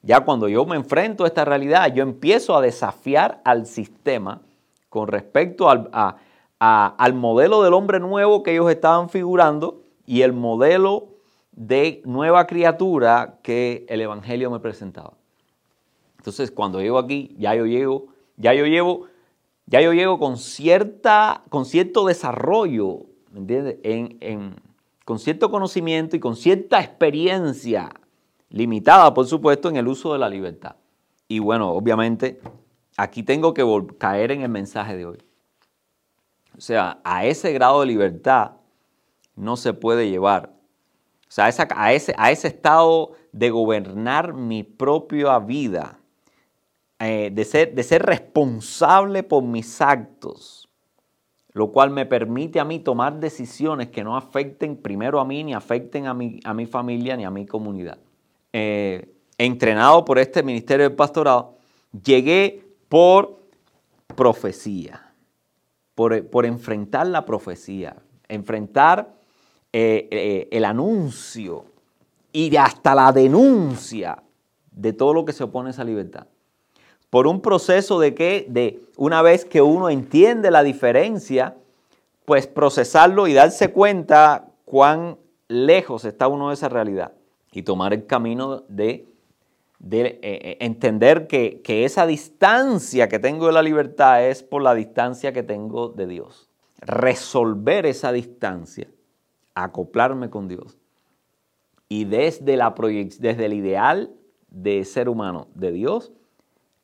Ya cuando yo me enfrento a esta realidad, yo empiezo a desafiar al sistema con respecto al, al modelo del hombre nuevo que ellos estaban figurando y el modelo de nueva criatura que el Evangelio me presentaba. Entonces, cuando llego aquí, ya yo llego, ya yo llevo ya yo llego con, cierta, con cierto desarrollo, ¿me entiendes? En, con cierto conocimiento y con cierta experiencia, limitada por supuesto, en el uso de la libertad. Y bueno, obviamente, aquí tengo que caer en el mensaje de hoy. O sea, a ese grado de libertad no se puede llevar. O sea, ese, a ese estado de gobernar mi propia vida eh, de, ser, responsable por mis actos, lo cual me permite a mí tomar decisiones que no afecten primero a mí, ni afecten a mi, a mi familia, ni a mi comunidad. Eh, entrenado por este ministerio del pastorado, llegué por profecía, por, por enfrentar la profecía, enfrentar eh, el anuncio y hasta la denuncia de todo lo que se opone a esa libertad por un proceso de que, de una vez que uno entiende la diferencia, pues procesarlo y darse cuenta cuán lejos está uno de esa realidad y tomar el camino de, de eh, eh, entender que, que esa distancia que tengo de la libertad es por la distancia que tengo de Dios. Resolver esa distancia, acoplarme con Dios. Y desde, la desde el ideal de ser humano de Dios,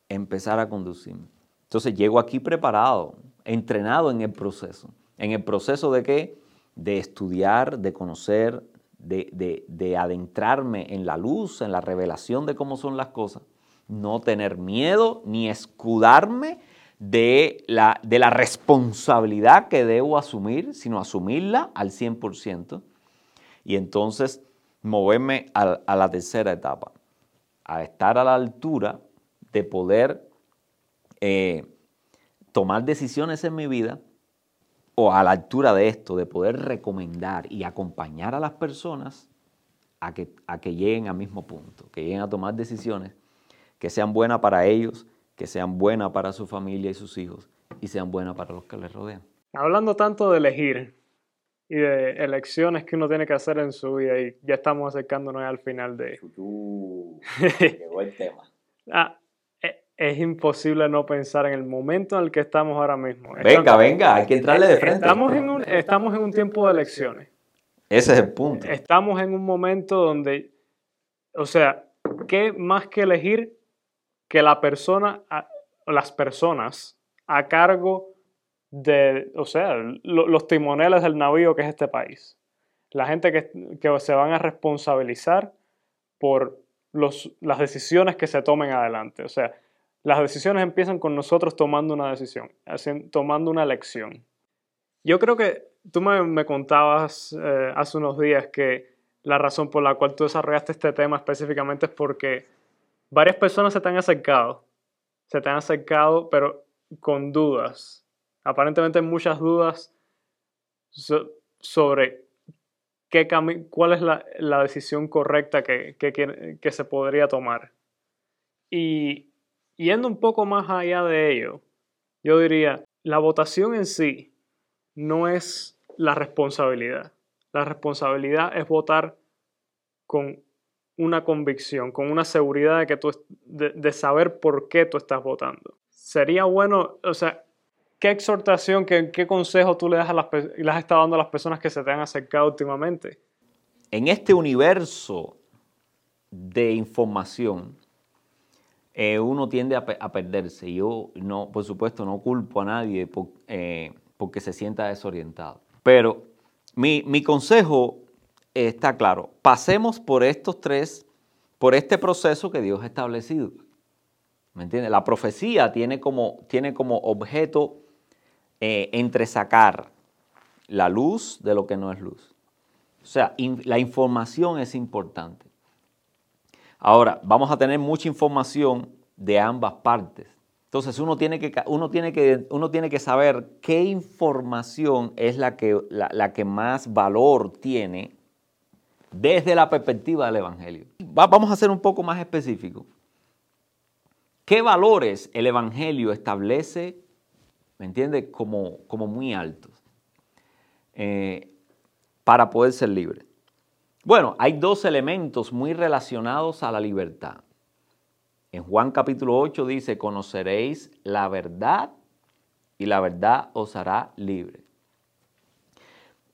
empezar a conducirme. Entonces llego aquí preparado, entrenado en el proceso. ¿En el proceso de qué? De estudiar, de conocer, de, de, adentrarme en la luz, en la revelación de cómo son las cosas. No tener miedo ni escudarme de la, de la responsabilidad que debo asumir, sino asumirla al 100%. Y entonces moverme a, la tercera etapa, a estar a la altura de poder eh, tomar decisiones en mi vida o a la altura de esto, de poder recomendar y acompañar a las personas a que, a que lleguen al mismo punto, que lleguen a tomar decisiones que sean buenas para ellos, que sean buenas para su familia y sus hijos y sean buenas para los que les rodean. Hablando tanto de elegir y de elecciones que uno tiene que hacer en su vida y ya estamos acercándonos al final de... <laughs> llegó el tema. Ah, es imposible no pensar en el momento en el que estamos ahora mismo. Venga, venga, hay que entrarle de frente. Estamos en, un, estamos en un tiempo de elecciones. Ese es el punto. Estamos en un momento donde, o sea, ¿qué más que elegir que la persona, las personas a cargo de, o sea, los timoneles del navío que es este país? La gente que, que se van a responsabilizar por los, las decisiones que se tomen adelante. O sea, las decisiones empiezan con nosotros tomando una decisión, tomando una elección. Yo creo que tú me, contabas eh, hace unos días que la razón por la cual tú desarrollaste este tema específicamente es porque varias personas se te han acercado, se te han acercado, pero con dudas. Aparentemente muchas dudas sobre qué cuál es la, decisión correcta que, que se podría tomar. Y Yendo un poco más allá de ello, yo diría, la votación en sí no es la responsabilidad. La responsabilidad es votar con una convicción, con una seguridad de, que de, saber por qué tú estás votando. Sería bueno, o sea, ¿qué exhortación, qué, consejo tú le das a las, le has dando a las personas que se te han acercado últimamente? En este universo de información, eh, uno tiende a, perderse. Yo, no, por supuesto, no culpo a nadie eh, porque se sienta desorientado. Pero mi, consejo está claro. Pasemos por estos tres, por este proceso que Dios ha establecido. ¿Me entiendes? La profecía tiene como, tiene como objeto eh, entresacar la luz de lo que no es luz. O sea, la información es importante. Ahora, vamos a tener mucha información de ambas partes. Entonces uno tiene que, uno tiene que, uno tiene que saber qué información es la que, la, que más valor tiene desde la perspectiva del Evangelio. vamos a ser un poco más específicos. ¿Qué valores el Evangelio establece, me entiende, como, como muy altos eh, para poder ser libre? Bueno, hay dos elementos muy relacionados a la libertad. En Juan capítulo 8 dice, conoceréis la verdad y la verdad os hará libre.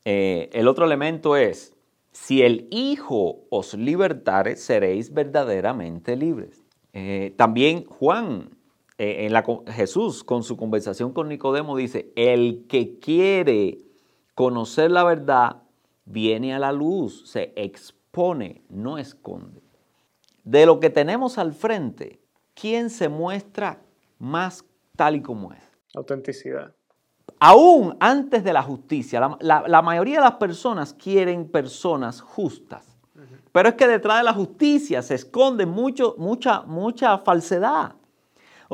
Eh, el otro elemento es, si el Hijo os libertare, seréis verdaderamente libres. Eh, también Juan, eh, en la, Jesús, con su conversación con Nicodemo, dice, el que quiere conocer la verdad, viene a la luz, se expone, no esconde. De lo que tenemos al frente, ¿quién se muestra más tal y como es? Autenticidad. Aún antes de la justicia, la, mayoría de las personas quieren personas justas. Pero es que detrás de la justicia se esconde mucho, mucha, mucha falsedad.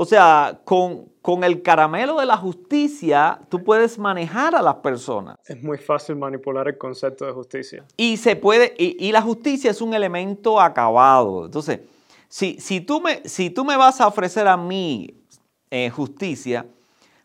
O sea, con, con el caramelo de la justicia, tú puedes manejar a las personas. Es muy fácil manipular el concepto de justicia. Y se puede, y, la justicia es un elemento acabado. Entonces, si, si, tú, me, si tú me vas a ofrecer a mí eh, justicia,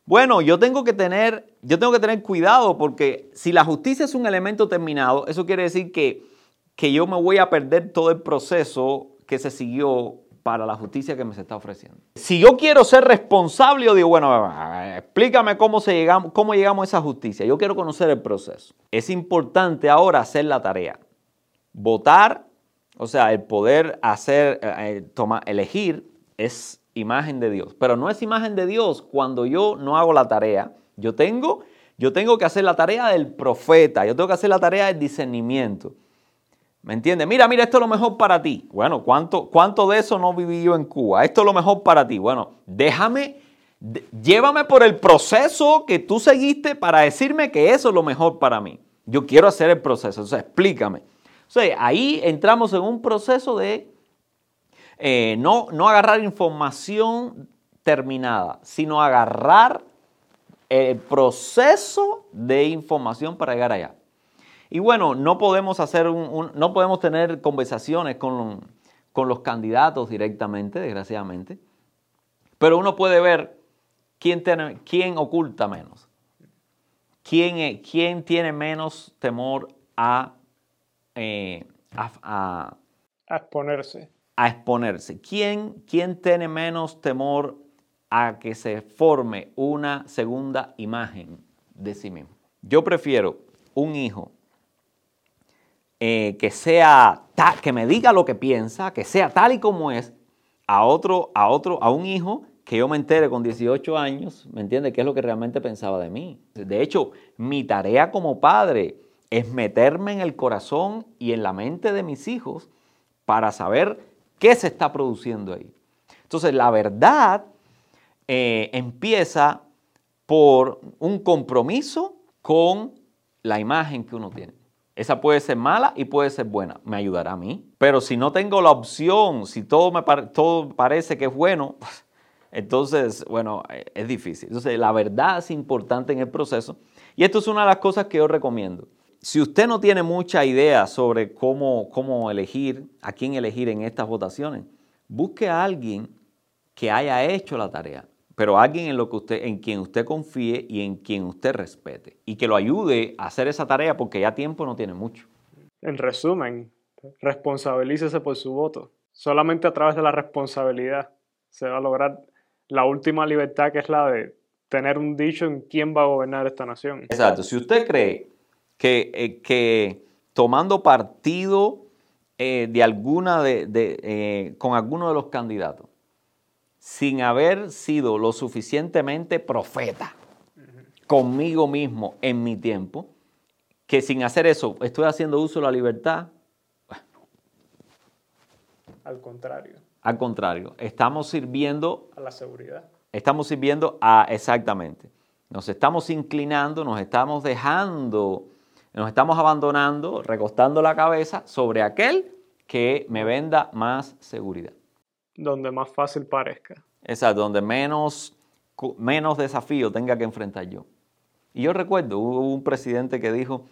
bueno, yo tengo que tener, yo tengo que tener cuidado porque si la justicia es un elemento terminado, eso quiere decir que, que yo me voy a perder todo el proceso que se siguió para la justicia que me se está ofreciendo. Si yo quiero ser responsable, yo digo, bueno, explícame cómo, se llegamos, cómo llegamos a esa justicia. Yo quiero conocer el proceso. Es importante ahora hacer la tarea. Votar O sea, el poder hacer, eh, eh, elegir es imagen de Dios. Pero no es imagen de Dios cuando yo no hago la tarea. Yo tengo, yo tengo que hacer la tarea del profeta, yo tengo que hacer la tarea del discernimiento. ¿Me entiendes? Mira, mira, esto es lo mejor para ti. Bueno, ¿cuánto, ¿cuánto de eso no viví yo en Cuba? Esto es lo mejor para ti. Bueno, déjame, llévame por el proceso que tú seguiste para decirme que eso es lo mejor para mí. Yo quiero hacer el proceso, o sea, explícame. O sea, ahí entramos en un proceso de eh, no, no agarrar información terminada, sino agarrar el proceso de información para llegar allá. Y bueno, no podemos hacer un, no podemos tener conversaciones con, con, los candidatos directamente, desgraciadamente, pero uno puede ver quién, tiene, quién oculta menos, quién, quién, tiene menos temor a, eh, a, exponerse. A exponerse. ¿Quién, ¿Quién tiene menos temor a que se forme una segunda imagen de sí mismo? Yo prefiero un hijo eh, que sea, que me diga lo que piensa, que sea tal y como es, a otro, a otro, a un hijo que yo me entere con 18 años, ¿me entiende? ¿Qué es lo que realmente pensaba de mí? De hecho, mi tarea como padre es meterme en el corazón y en la mente de mis hijos para saber qué se está produciendo ahí. Entonces, la verdad eh, empieza por un compromiso con la imagen que uno tiene. Esa puede ser mala y puede ser buena. Me ayudará a mí. Pero si no tengo la opción, si todo me todo parece que es bueno, <laughs> entonces, bueno, eh, es difícil. Entonces, la verdad es importante en el proceso. Y esto es una de las cosas que yo recomiendo. Si usted no tiene mucha idea sobre cómo, cómo elegir, a quién elegir en estas votaciones, busque a alguien que haya hecho la tarea pero alguien en, lo que usted, en quien usted confíe y en quien usted respete y que lo ayude a hacer esa tarea porque ya tiempo no tiene mucho. En resumen, responsabilícese por su voto. Solamente a través de la responsabilidad se va a lograr la última libertad que es la de tener un dicho en quién va a gobernar esta nación. Exacto. Si usted cree que, eh, que tomando partido eh, de alguna de, eh, con alguno de los candidatos, sin haber sido lo suficientemente profeta conmigo mismo en mi tiempo, que sin hacer eso estoy haciendo uso de la libertad. Al contrario. Al contrario, estamos sirviendo a la seguridad. Estamos sirviendo a exactamente. Nos estamos inclinando, nos estamos dejando, nos estamos abandonando, recostando la cabeza sobre aquel que me venda más seguridad donde más fácil parezca. Exacto, donde menos, menos desafío tenga que enfrentar yo. Y yo recuerdo, hubo un presidente que dijo,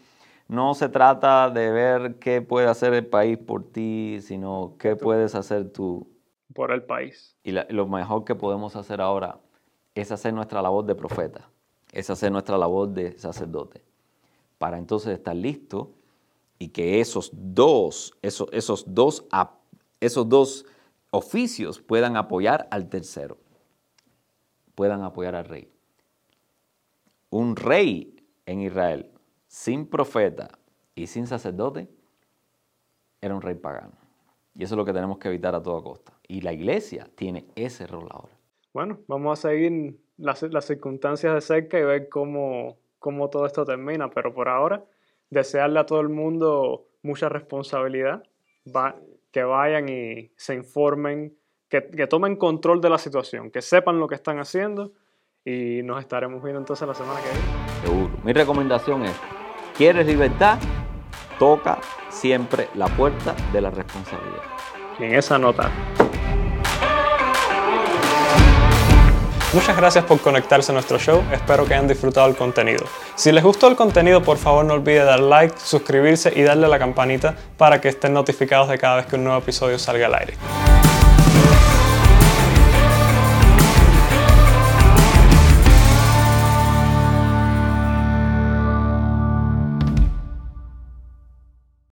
no se trata de ver qué puede hacer el país por ti, sino qué puedes hacer tú. Por el país. Y lo mejor que podemos hacer ahora es hacer nuestra labor de profeta, es hacer nuestra labor de sacerdote, para entonces estar listo y que esos dos, esos, esos dos, esos dos oficios puedan apoyar al tercero, puedan apoyar al rey. Un rey en Israel sin profeta y sin sacerdote era un rey pagano. Y eso es lo que tenemos que evitar a toda costa. Y la iglesia tiene ese rol ahora. Bueno, vamos a seguir las, circunstancias de cerca y ver cómo, cómo todo esto termina. Pero por ahora, desearle a todo el mundo mucha responsabilidad. Va, que vayan y se informen, que, tomen control de la situación, que sepan lo que están haciendo y nos estaremos viendo entonces la semana que viene. Seguro. Mi recomendación es, ¿quieres libertad? Toca siempre la puerta de la responsabilidad. Y en esa nota. Muchas gracias por conectarse a nuestro show, espero que hayan disfrutado el contenido. Si les gustó el contenido, por favor no olviden dar like, suscribirse y darle a la campanita para que estén notificados de cada vez que un nuevo episodio salga al aire.